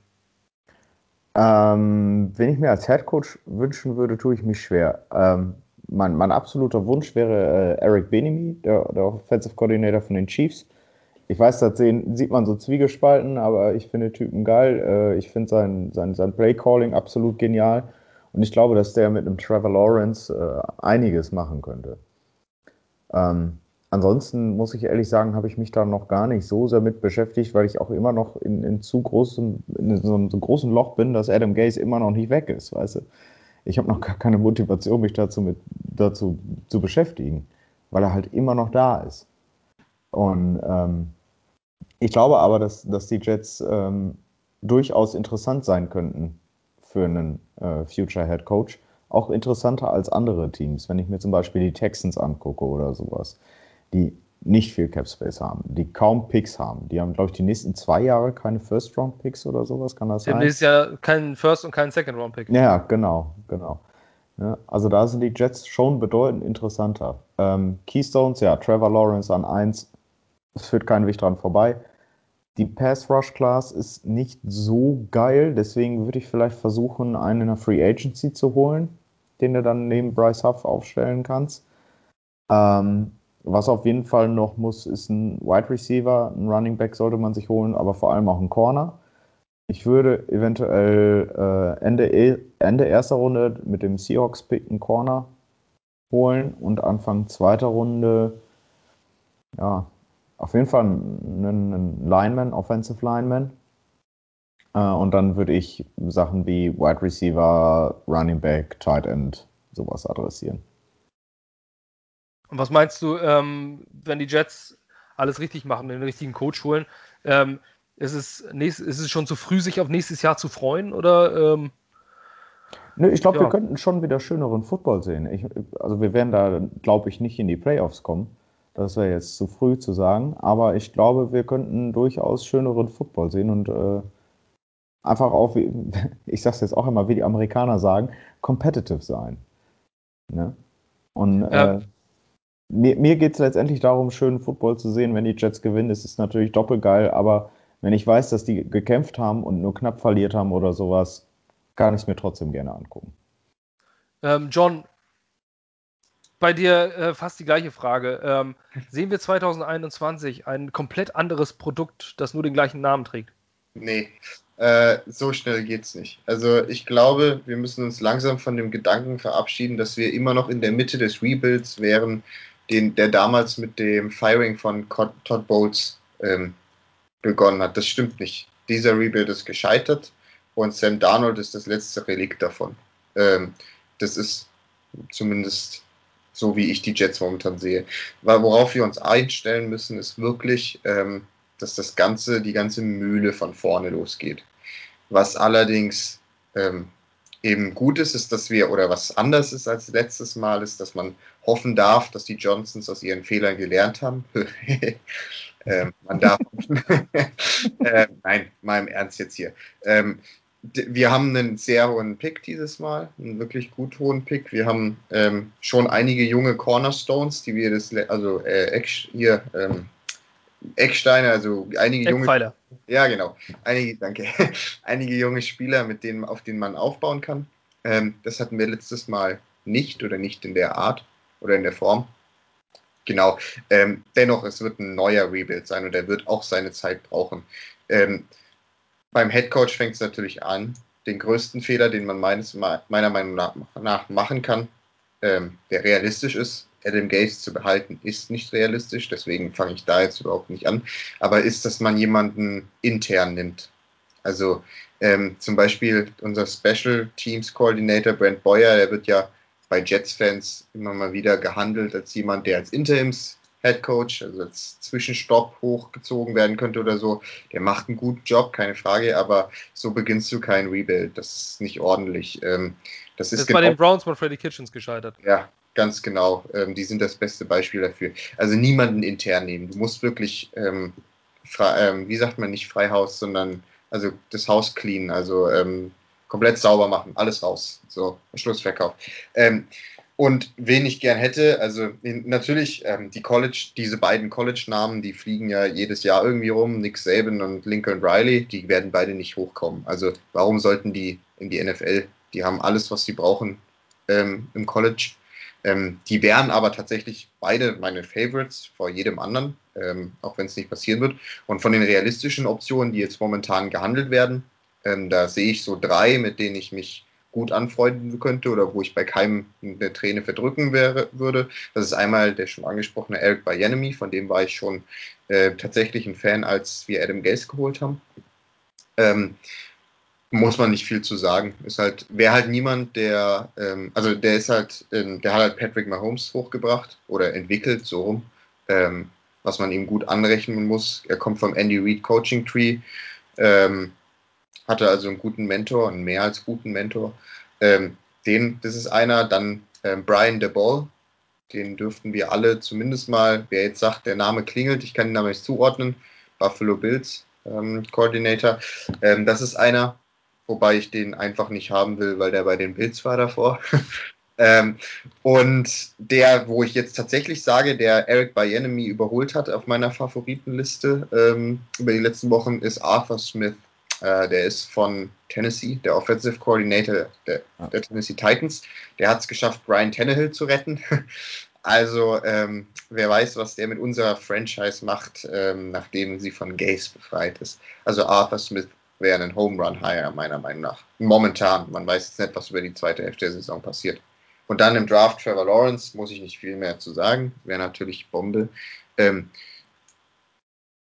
Ähm, wenn ich mir als Head Coach wünschen würde, tue ich mich schwer. Ähm, mein, mein, absoluter Wunsch wäre äh, Eric Benemy, der, der Offensive Coordinator von den Chiefs ich weiß, sehen, sieht man so zwiegespalten, aber ich finde Typen geil. Äh, ich finde sein, sein, sein Play-Calling absolut genial. Und ich glaube, dass der mit einem Trevor Lawrence äh, einiges machen könnte. Ähm, ansonsten muss ich ehrlich sagen, habe ich mich da noch gar nicht so sehr mit beschäftigt, weil ich auch immer noch in, in zu großem, in so einem so großen Loch bin, dass Adam Gaze immer noch nicht weg ist, weißt du. Ich habe noch gar keine Motivation, mich dazu, mit, dazu zu beschäftigen, weil er halt immer noch da ist. Und ähm, ich glaube aber, dass, dass die Jets ähm, durchaus interessant sein könnten für einen äh, Future Head Coach. Auch interessanter als andere Teams, wenn ich mir zum Beispiel die Texans angucke oder sowas, die nicht viel Cap Space haben, die kaum Picks haben. Die haben, glaube ich, die nächsten zwei Jahre keine First Round Picks oder sowas, kann das sein? Nächstes Jahr keinen First und keinen Second Round Pick. Ja, genau, genau. Ja, also da sind die Jets schon bedeutend interessanter. Ähm, Keystones, ja, Trevor Lawrence an 1, es führt kein Weg dran vorbei. Die Pass Rush Class ist nicht so geil, deswegen würde ich vielleicht versuchen, einen in der Free Agency zu holen, den du dann neben Bryce Huff aufstellen kannst. Ähm, was auf jeden Fall noch muss, ist ein Wide Receiver, ein Running Back sollte man sich holen, aber vor allem auch ein Corner. Ich würde eventuell äh, Ende, e, Ende erster Runde mit dem Seahawks-Pick einen Corner holen und Anfang zweiter Runde, ja, auf jeden Fall einen, einen Lineman, Offensive Lineman. Äh, und dann würde ich Sachen wie Wide Receiver, Running Back, Tight End, sowas adressieren. Und was meinst du, ähm, wenn die Jets alles richtig machen, den richtigen Coach holen, ähm, ist es, nächst, ist es schon zu früh, sich auf nächstes Jahr zu freuen? Oder, ähm, Nö, ich glaube, ja. wir könnten schon wieder schöneren Football sehen. Ich, also wir werden da, glaube ich, nicht in die Playoffs kommen. Das wäre jetzt zu früh zu sagen. Aber ich glaube, wir könnten durchaus schöneren Football sehen und äh, einfach auch, wie, ich sage es jetzt auch immer, wie die Amerikaner sagen, competitive sein. Ne? Und ja. äh, mir, mir geht es letztendlich darum, schönen Football zu sehen. Wenn die Jets gewinnen, ist es natürlich doppelt geil, aber wenn ich weiß, dass die gekämpft haben und nur knapp verliert haben oder sowas, kann ich es mir trotzdem gerne angucken. Ähm, John, bei dir äh, fast die gleiche Frage. Ähm, sehen wir 2021 ein komplett anderes Produkt, das nur den gleichen Namen trägt? Nee, äh, so schnell geht's nicht. Also ich glaube, wir müssen uns langsam von dem Gedanken verabschieden, dass wir immer noch in der Mitte des Rebuilds wären, den, der damals mit dem Firing von Todd Bowles ähm, begonnen hat. Das stimmt nicht. Dieser Rebuild ist gescheitert und Sam Darnold ist das letzte Relikt davon. Ähm, das ist zumindest so, wie ich die Jets momentan sehe. Weil worauf wir uns einstellen müssen, ist wirklich, ähm, dass das Ganze, die ganze Mühle von vorne losgeht. Was allerdings ähm, eben gut ist, ist, dass wir, oder was anders ist als letztes Mal, ist, dass man hoffen darf, dass die Johnsons aus ihren Fehlern gelernt haben. ähm, man darf. äh, nein, mal im Ernst jetzt hier. Ähm, wir haben einen sehr hohen Pick dieses Mal, einen wirklich gut hohen Pick. Wir haben ähm, schon einige junge Cornerstones, die wir das, also äh, hier, ähm, Ecksteine, also einige Eckpfeiler. junge. Ja, genau. Einige, danke. einige junge Spieler, mit denen, auf denen man aufbauen kann. Ähm, das hatten wir letztes Mal nicht oder nicht in der Art oder in der Form. Genau. Ähm, dennoch, es wird ein neuer Rebuild sein und er wird auch seine Zeit brauchen. Ähm, beim Headcoach fängt es natürlich an. Den größten Fehler, den man meines, meiner Meinung nach machen kann, ähm, der realistisch ist, Adam Gaze zu behalten, ist nicht realistisch. Deswegen fange ich da jetzt überhaupt nicht an. Aber ist, dass man jemanden intern nimmt. Also ähm, zum Beispiel unser Special Teams Coordinator Brent Boyer, der wird ja bei Jets-Fans immer mal wieder gehandelt als jemand, der als Interims Head Coach, also als Zwischenstopp hochgezogen werden könnte oder so. Der macht einen guten Job, keine Frage, aber so beginnst du kein Rebuild. Das ist nicht ordentlich. Ähm, das ist, ist genau, bei den Browns von Freddy Kitchens gescheitert. Ja, ganz genau. Ähm, die sind das beste Beispiel dafür. Also niemanden intern nehmen. Du musst wirklich, ähm, ähm, wie sagt man, nicht Freihaus, sondern also das Haus clean, also ähm, komplett sauber machen, alles raus. So, Schlussverkauf. Ähm, und wen ich gern hätte, also natürlich ähm, die College, diese beiden College-Namen, die fliegen ja jedes Jahr irgendwie rum, Nick Saban und Lincoln Riley, die werden beide nicht hochkommen. Also warum sollten die in die NFL? Die haben alles, was sie brauchen ähm, im College. Ähm, die wären aber tatsächlich beide meine Favorites vor jedem anderen, ähm, auch wenn es nicht passieren wird. Und von den realistischen Optionen, die jetzt momentan gehandelt werden, ähm, da sehe ich so drei, mit denen ich mich gut anfreunden könnte oder wo ich bei keinem eine Träne verdrücken wäre, würde. Das ist einmal der schon angesprochene Eric Bienemy, von dem war ich schon äh, tatsächlich ein Fan, als wir Adam Gase geholt haben. Ähm, muss man nicht viel zu sagen. Ist halt, wäre halt niemand, der, ähm, also der ist halt, ähm, der hat halt Patrick Mahomes hochgebracht oder entwickelt, so rum, ähm, was man ihm gut anrechnen muss. Er kommt vom Andy Reid Coaching Tree. Ähm, hatte also einen guten Mentor, einen mehr als guten Mentor. Ähm, den, das ist einer, dann ähm, Brian DeBall, den dürften wir alle zumindest mal, wer jetzt sagt, der Name klingelt, ich kann den Namen nicht zuordnen, Buffalo Bills Coordinator. Ähm, das ist einer, wobei ich den einfach nicht haben will, weil der bei den Bills war davor. ähm, und der, wo ich jetzt tatsächlich sage, der Eric Bienemy überholt hat auf meiner Favoritenliste ähm, über die letzten Wochen, ist Arthur Smith. Äh, der ist von Tennessee, der Offensive Coordinator der, der Tennessee Titans. Der hat es geschafft, Brian Tannehill zu retten. Also, ähm, wer weiß, was der mit unserer Franchise macht, ähm, nachdem sie von Gaze befreit ist. Also Arthur Smith wäre ein Home Run Hire, meiner Meinung nach. Momentan. Man weiß jetzt nicht, was über die zweite Hälfte der Saison passiert. Und dann im Draft Trevor Lawrence, muss ich nicht viel mehr zu sagen. Wäre natürlich Bombe. Ähm,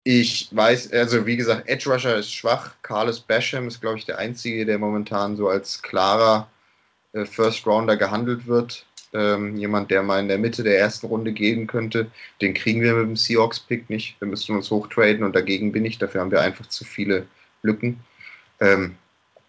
ich weiß, also wie gesagt, Edge Rusher ist schwach. Carlos Basham ist, glaube ich, der Einzige, der momentan so als klarer äh, First Rounder gehandelt wird. Ähm, jemand, der mal in der Mitte der ersten Runde gehen könnte. Den kriegen wir mit dem Seahawks-Pick nicht. Wir müssen uns hochtraden und dagegen bin ich. Dafür haben wir einfach zu viele Lücken. Ähm,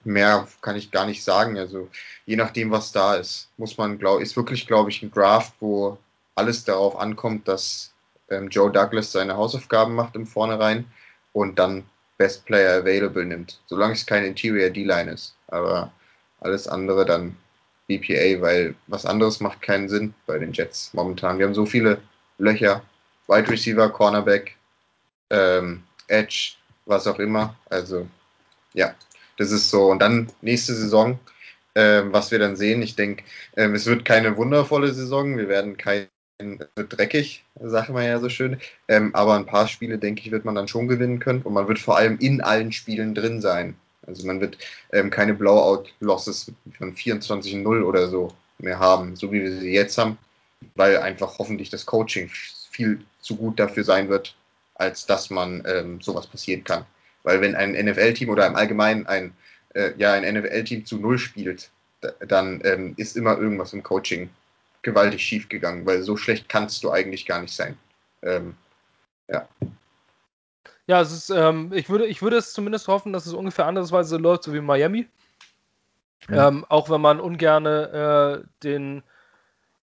mehr kann ich gar nicht sagen. Also je nachdem, was da ist, muss man, glaube ist wirklich, glaube ich, ein Draft, wo alles darauf ankommt, dass ähm, Joe Douglas seine Hausaufgaben macht im Vornherein und dann Best Player Available nimmt, solange es kein Interior D-Line ist. Aber alles andere dann BPA, weil was anderes macht keinen Sinn bei den Jets momentan. Wir haben so viele Löcher, Wide Receiver, Cornerback, ähm, Edge, was auch immer. Also ja, das ist so. Und dann nächste Saison, ähm, was wir dann sehen, ich denke, ähm, es wird keine wundervolle Saison. Wir werden kein wird dreckig, sagt man ja so schön. Ähm, aber ein paar Spiele, denke ich, wird man dann schon gewinnen können. Und man wird vor allem in allen Spielen drin sein. Also man wird ähm, keine Blowout-Losses von 24-0 oder so mehr haben, so wie wir sie jetzt haben, weil einfach hoffentlich das Coaching viel zu gut dafür sein wird, als dass man ähm, sowas passieren kann. Weil wenn ein NFL-Team oder im Allgemeinen ein, äh, ja, ein NFL-Team zu Null spielt, dann ähm, ist immer irgendwas im Coaching gewaltig schief gegangen, weil so schlecht kannst du eigentlich gar nicht sein. Ähm, ja. Ja, es ist, ähm, ich, würde, ich würde es zumindest hoffen, dass es ungefähr andersweise läuft, so wie Miami. Ja. Ähm, auch wenn man ungern äh, den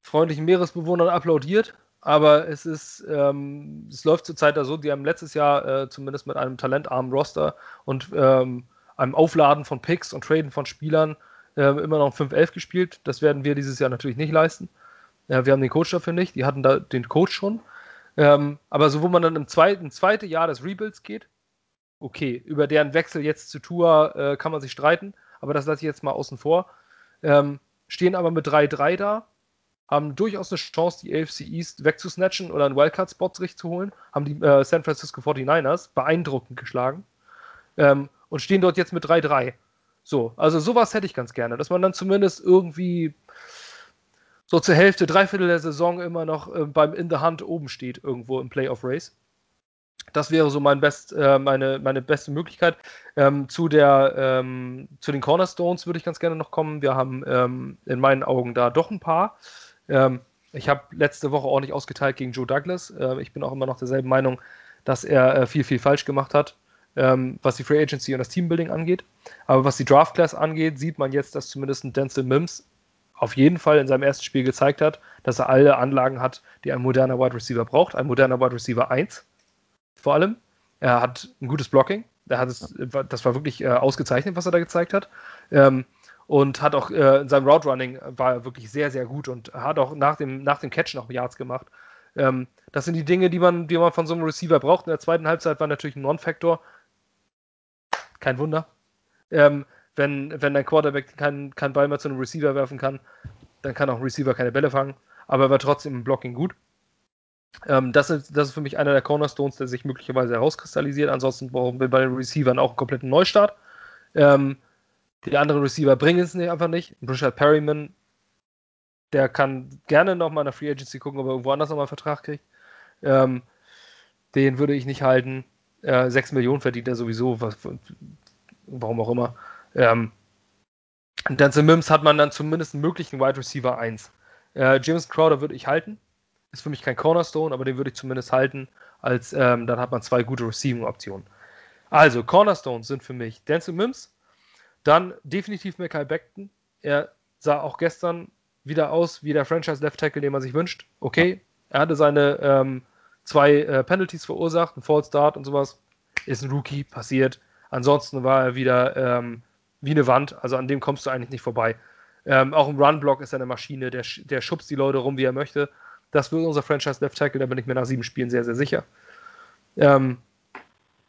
freundlichen Meeresbewohnern applaudiert. Aber es ist, ähm, es läuft zurzeit da so, die haben letztes Jahr äh, zumindest mit einem talentarmen Roster und ähm, einem Aufladen von Picks und Traden von Spielern äh, immer noch 5-11 gespielt. Das werden wir dieses Jahr natürlich nicht leisten. Ja, wir haben den Coach dafür nicht. Die hatten da den Coach schon. Ähm, aber so, wo man dann im zweiten, zweite Jahr des Rebuilds geht, okay, über deren Wechsel jetzt zu Tour äh, kann man sich streiten, aber das lasse ich jetzt mal außen vor. Ähm, stehen aber mit 3-3 da, haben durchaus eine Chance, die AFC East wegzusnatchen oder einen Wildcard-Spot sich zu holen, haben die äh, San Francisco 49ers beeindruckend geschlagen ähm, und stehen dort jetzt mit 3-3. So, also sowas hätte ich ganz gerne, dass man dann zumindest irgendwie so zur Hälfte, Dreiviertel der Saison immer noch äh, beim In the Hand oben steht, irgendwo im Playoff Race. Das wäre so mein best, äh, meine, meine beste Möglichkeit. Ähm, zu, der, ähm, zu den Cornerstones würde ich ganz gerne noch kommen. Wir haben ähm, in meinen Augen da doch ein paar. Ähm, ich habe letzte Woche ordentlich ausgeteilt gegen Joe Douglas. Äh, ich bin auch immer noch derselben Meinung, dass er äh, viel, viel falsch gemacht hat, ähm, was die Free Agency und das Teambuilding angeht. Aber was die Draft Class angeht, sieht man jetzt, dass zumindest ein Denzel Mims auf jeden Fall in seinem ersten Spiel gezeigt hat, dass er alle Anlagen hat, die ein moderner Wide Receiver braucht. Ein moderner Wide Receiver 1 vor allem. Er hat ein gutes Blocking. Er hat es, das war wirklich äh, ausgezeichnet, was er da gezeigt hat. Ähm, und hat auch äh, in seinem Route Running war er wirklich sehr, sehr gut und hat auch nach dem, nach dem Catch noch Yards gemacht. Ähm, das sind die Dinge, die man, die man von so einem Receiver braucht. In der zweiten Halbzeit war natürlich ein Non-Factor. Kein Wunder. Ähm, wenn, wenn dein Quarterback keinen kein Ball mehr zu einem Receiver werfen kann, dann kann auch ein Receiver keine Bälle fangen, aber er war trotzdem im Blocking gut. Ähm, das, ist, das ist für mich einer der Cornerstones, der sich möglicherweise herauskristallisiert. Ansonsten brauchen wir bei den Receivern auch einen kompletten Neustart. Ähm, die anderen Receiver bringen es nicht, einfach nicht. Richard Perryman, der kann gerne nochmal in der Free Agency gucken, ob er irgendwo anders nochmal einen Vertrag kriegt. Ähm, den würde ich nicht halten. Äh, 6 Millionen verdient er sowieso, was, warum auch immer. Ähm, Denzel Mims hat man dann zumindest einen möglichen Wide Receiver 1. Äh, James Crowder würde ich halten. Ist für mich kein Cornerstone, aber den würde ich zumindest halten. Als, ähm, dann hat man zwei gute Receiving-Optionen. Also, Cornerstones sind für mich Denzel Mims, dann definitiv Mackay Beckton. Er sah auch gestern wieder aus wie der Franchise-Left Tackle, den man sich wünscht. Okay, er hatte seine ähm, zwei äh, Penalties verursacht, ein False Start und sowas. Ist ein Rookie, passiert. Ansonsten war er wieder ähm, wie eine Wand. Also an dem kommst du eigentlich nicht vorbei. Ähm, auch im Run-Block ist er eine Maschine, der, der schubst die Leute rum, wie er möchte. Das wird unser Franchise Left Tackle, da bin ich mir nach sieben Spielen sehr, sehr sicher. Ähm,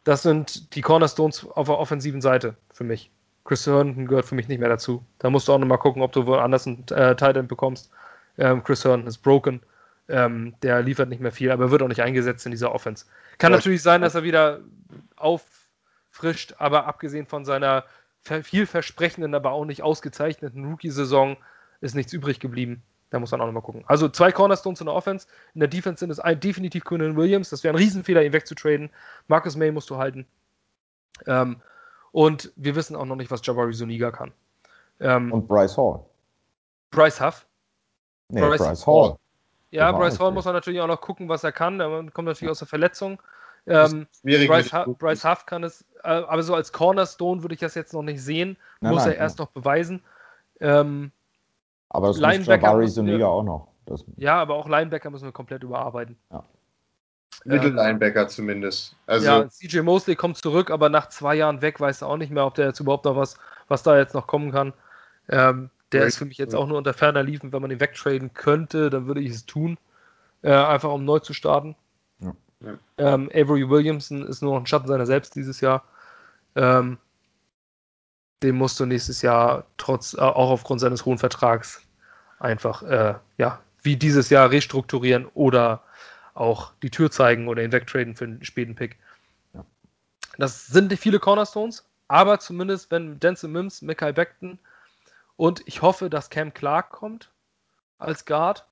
das sind die Cornerstones auf der offensiven Seite für mich. Chris Herndon gehört für mich nicht mehr dazu. Da musst du auch nochmal gucken, ob du woanders einen äh, Tight End bekommst. Ähm, Chris Herndon ist broken. Ähm, der liefert nicht mehr viel, aber wird auch nicht eingesetzt in dieser Offense. Kann ja, natürlich sein, dass er wieder auffrischt, aber abgesehen von seiner vielversprechenden, aber auch nicht ausgezeichneten Rookie-Saison ist nichts übrig geblieben. Da muss man auch nochmal gucken. Also zwei Cornerstones in der Offense. In der Defense sind es ein, definitiv Quinnen Williams. Das wäre ein Riesenfehler, ihn wegzutraden. Marcus May musst du halten. Ähm, und wir wissen auch noch nicht, was Jabari Zuniga kann. Ähm, und Bryce Hall. Bryce Huff. Nee, Bryce, Bryce Hall. Ja, Bryce Hall muss man natürlich auch noch gucken, was er kann. Er kommt natürlich aus der Verletzung. Ähm, Bryce, Huff, Bryce Huff kann es, äh, aber so als Cornerstone würde ich das jetzt noch nicht sehen. Nein, muss nein, er erst noch beweisen. Ähm, aber das Linebacker muss Zuniga auch noch. Das ja, aber auch Linebacker müssen wir komplett überarbeiten. Ja. Mittellinebacker ähm, zumindest. Also ja, CJ Mosley kommt zurück, aber nach zwei Jahren weg weiß er auch nicht mehr, ob der jetzt überhaupt noch was, was da jetzt noch kommen kann. Ähm, der Great. ist für mich jetzt auch nur unter ferner Liefen. Wenn man ihn wegtraden könnte, dann würde ich es tun. Äh, einfach um neu zu starten. Ja. Ähm, Avery Williamson ist nur noch ein Schatten seiner selbst dieses Jahr. Ähm, den musst du nächstes Jahr trotz, äh, auch aufgrund seines hohen Vertrags einfach, äh, ja, wie dieses Jahr restrukturieren oder auch die Tür zeigen oder ihn wegtraden für einen späten Pick. Ja. Das sind nicht viele Cornerstones, aber zumindest wenn Denzel Mims, Michael Beckton und ich hoffe, dass Cam Clark kommt als Guard,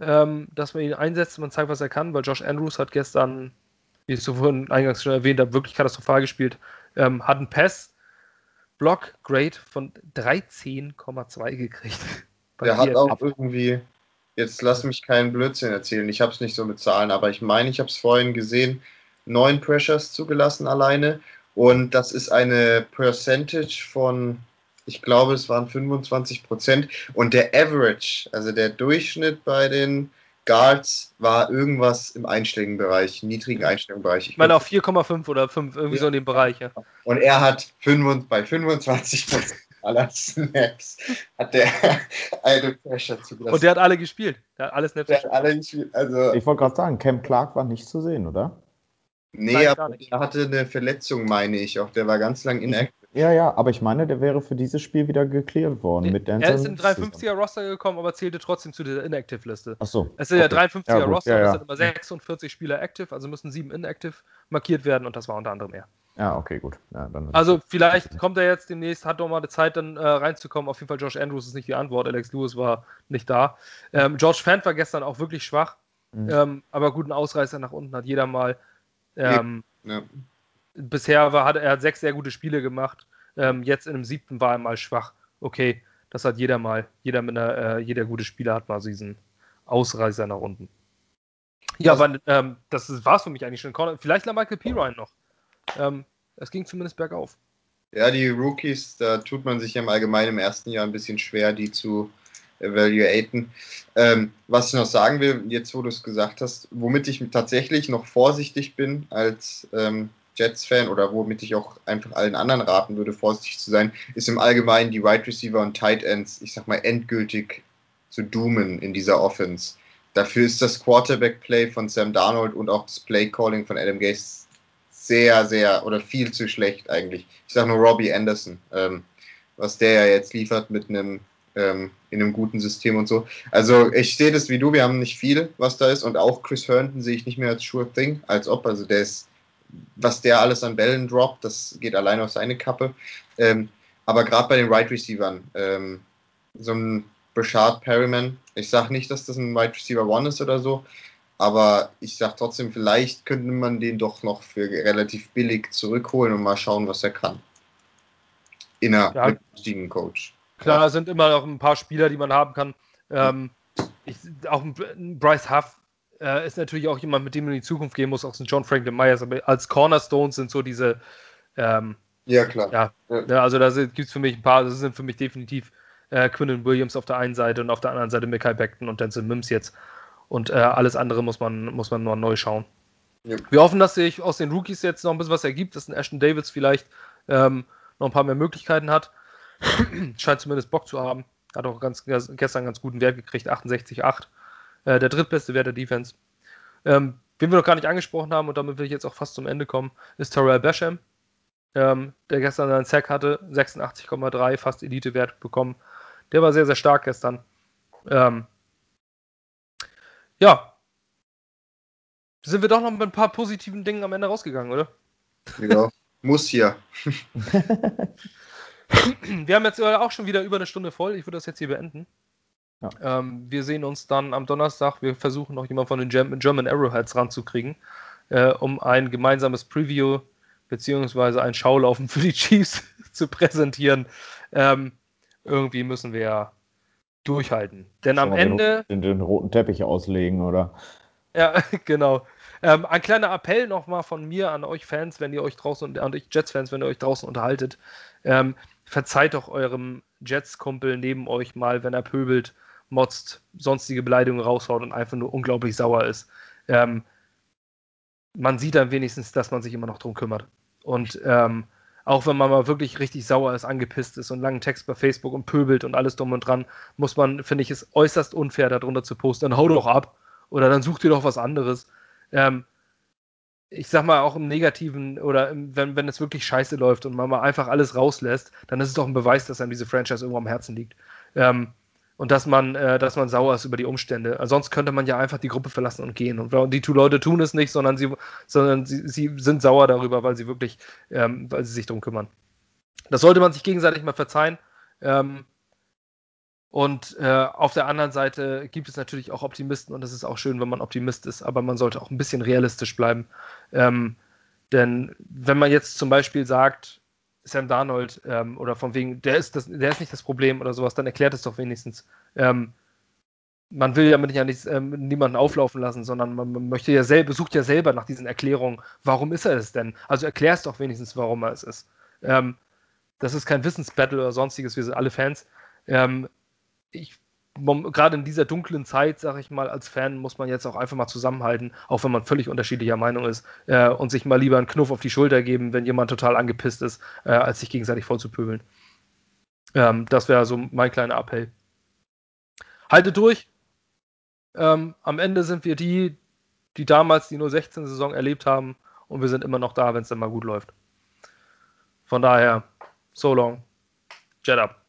ähm, dass man ihn einsetzt, man zeigt, was er kann, weil Josh Andrews hat gestern, wie ich so vorhin eingangs schon erwähnt habe, wirklich katastrophal gespielt, ähm, hat einen Pass Block Grade von 13,2 gekriegt. Der hat auch irgendwie, jetzt lass mich keinen Blödsinn erzählen, ich habe es nicht so mit Zahlen, aber ich meine, ich habe es vorhin gesehen, neun Pressures zugelassen alleine und das ist eine Percentage von, ich glaube, es waren 25 Prozent und der Average, also der Durchschnitt bei den Guards war irgendwas im einstelligen Bereich, niedrigen einstelligen Bereich. Ich, meine auch 4,5 oder 5, irgendwie ja. so in dem Bereich. Ja. Und er hat 25, bei 25 aller Snaps hat der eine Pressure zugelassen. Und der hat alle gespielt. Der hat alle Snaps der Hat alle gespielt. Also, ich wollte gerade sagen, Cam Clark war nicht zu sehen, oder? Nee, Nein, aber er hatte eine Verletzung, meine ich auch. Der war ganz lang inactive. Ja, ja, aber ich meine, der wäre für dieses Spiel wieder geklärt worden. Nee, mit er ist in den 350er-Roster gekommen, aber zählte trotzdem zu dieser Inactive-Liste. Ach so. Es ist okay. ja 350er-Roster, ja, ja. es sind immer 46 Spieler active, also müssen sieben inactive markiert werden und das war unter anderem er. Ja, okay, gut. Ja, also vielleicht kommt er jetzt demnächst, hat doch mal die Zeit, dann äh, reinzukommen. Auf jeden Fall Josh Andrews ist nicht die Antwort, Alex Lewis war nicht da. Ähm, George Fant war gestern auch wirklich schwach, mhm. ähm, aber guten Ausreißer nach unten hat jeder mal. Ähm, ja. Bisher war, hat er hat sechs sehr gute Spiele gemacht. Ähm, jetzt in dem siebten war er mal schwach. Okay, das hat jeder mal. Jeder, mit einer, äh, jeder gute Spieler hat mal so diesen Ausreißer nach unten. Ja, aber ähm, das war es für mich eigentlich schon. Vielleicht Michael Pirine noch. Ähm, es ging zumindest bergauf. Ja, die Rookies, da tut man sich ja im Allgemeinen im ersten Jahr ein bisschen schwer, die zu evaluaten. Ähm, was ich noch sagen will, jetzt wo du es gesagt hast, womit ich tatsächlich noch vorsichtig bin als ähm, Jets-Fan oder womit ich auch einfach allen anderen raten würde, vorsichtig zu sein, ist im Allgemeinen die Wide Receiver und Tight Ends, ich sag mal, endgültig zu doomen in dieser Offense. Dafür ist das Quarterback-Play von Sam Darnold und auch das Play-Calling von Adam Gase sehr, sehr oder viel zu schlecht eigentlich. Ich sag nur Robbie Anderson, ähm, was der ja jetzt liefert mit einem ähm, in einem guten System und so. Also ich sehe das wie du, wir haben nicht viel, was da ist und auch Chris Herndon sehe ich nicht mehr als sure thing, als ob, also der ist, was der alles an Bällen droppt, das geht alleine auf seine Kappe. Ähm, aber gerade bei den Wide right Receivern, ähm, so ein Bashard Perryman, ich sage nicht, dass das ein Wide Receiver One ist oder so, aber ich sage trotzdem, vielleicht könnte man den doch noch für relativ billig zurückholen und mal schauen, was er kann. In einer ja. richtigen Coach. Klar, sind immer noch ein paar Spieler, die man haben kann. Ähm, ich, auch ein Bryce Huff äh, ist natürlich auch jemand, mit dem man in die Zukunft gehen muss, auch so ein John Franklin Myers. Aber als Cornerstones sind so diese. Ähm, ja, klar. Ja, ja. Ne, also da gibt es für mich ein paar, das sind für mich definitiv äh, Quinnen Williams auf der einen Seite und auf der anderen Seite Michael Beckton und Denzel Mims jetzt. Und äh, alles andere muss man, muss man noch neu schauen. Ja. Wir hoffen, dass sich aus den Rookies jetzt noch ein bisschen was ergibt, dass ein Ashton Davids vielleicht ähm, noch ein paar mehr Möglichkeiten hat. Scheint zumindest Bock zu haben. Hat auch ganz, gestern ganz guten Wert gekriegt, 68,8. Äh, der drittbeste Wert der Defense. Ähm, wen wir noch gar nicht angesprochen haben, und damit will ich jetzt auch fast zum Ende kommen, ist Terrell Basham, ähm, der gestern einen Sack hatte, 86,3, fast Elite-Wert bekommen. Der war sehr, sehr stark gestern. Ähm, Ja. Sind wir doch noch mit ein paar positiven Dingen am Ende rausgegangen, oder? Ja, muss hier. wir haben jetzt auch schon wieder über eine Stunde voll. Ich würde das jetzt hier beenden. Ja. Ähm, wir sehen uns dann am Donnerstag. Wir versuchen noch jemanden von den German Arrowheads ranzukriegen, äh, um ein gemeinsames Preview beziehungsweise ein Schaulaufen für die Chiefs zu präsentieren. Ähm, irgendwie müssen wir ja durchhalten. Denn am Ende. Den, den, roten Teppich auslegen, oder? Ja, genau. Ähm, ein kleiner Appell nochmal von mir an euch Fans, wenn ihr euch draußen, an euch Jets-Fans, wenn ihr euch draußen unterhaltet. Ähm, verzeiht doch eurem Jets-Kumpel neben euch mal, wenn er pöbelt, motzt, sonstige Beleidigungen raushaut und einfach nur unglaublich sauer ist. Ähm, man sieht dann wenigstens, dass man sich immer noch drum kümmert. Und ähm, auch wenn man mal wirklich richtig sauer ist, angepisst ist und langen Text bei Facebook und pöbelt und alles drum und dran, muss man, finde ich, es äußerst unfair, darunter zu posten. Dann hau doch ab oder dann such dir doch was anderes. Ähm, ich sag mal auch im Negativen oder im, wenn, wenn es wirklich scheiße läuft und man mal einfach alles rauslässt, dann ist es doch ein Beweis, dass einem diese Franchise irgendwo am Herzen liegt. Ähm, und dass man, äh, dass man sauer ist über die Umstände. Sonst könnte man ja einfach die Gruppe verlassen und gehen. Und die Leute tun es nicht, sondern sie, sondern sie, sie sind sauer darüber, weil sie wirklich, ähm, weil sie sich darum kümmern. Das sollte man sich gegenseitig mal verzeihen. Ähm, und äh, auf der anderen Seite gibt es natürlich auch Optimisten und es ist auch schön, wenn man Optimist ist, aber man sollte auch ein bisschen realistisch bleiben. Ähm, denn wenn man jetzt zum Beispiel sagt, Sam Darnold ähm, oder von wegen, der ist, das, der ist nicht das Problem oder sowas, dann erklärt es doch wenigstens. Ähm, man will damit ja nicht, ähm, niemanden auflaufen lassen, sondern man, man, möchte ja selber, sucht ja selber nach diesen Erklärungen, warum ist er es denn? Also erklär es doch wenigstens, warum er es ist. Ähm, das ist kein Wissensbattle oder sonstiges, wir sind alle Fans. Ähm, ich gerade in dieser dunklen Zeit, sag ich mal, als Fan muss man jetzt auch einfach mal zusammenhalten, auch wenn man völlig unterschiedlicher Meinung ist äh, und sich mal lieber einen Knuff auf die Schulter geben, wenn jemand total angepisst ist, äh, als sich gegenseitig vollzupöbeln. Ähm, das wäre so mein kleiner Appell. Haltet durch. Ähm, am Ende sind wir die, die damals die 016-Saison erlebt haben und wir sind immer noch da, wenn es dann mal gut läuft. Von daher, so long. Jet up.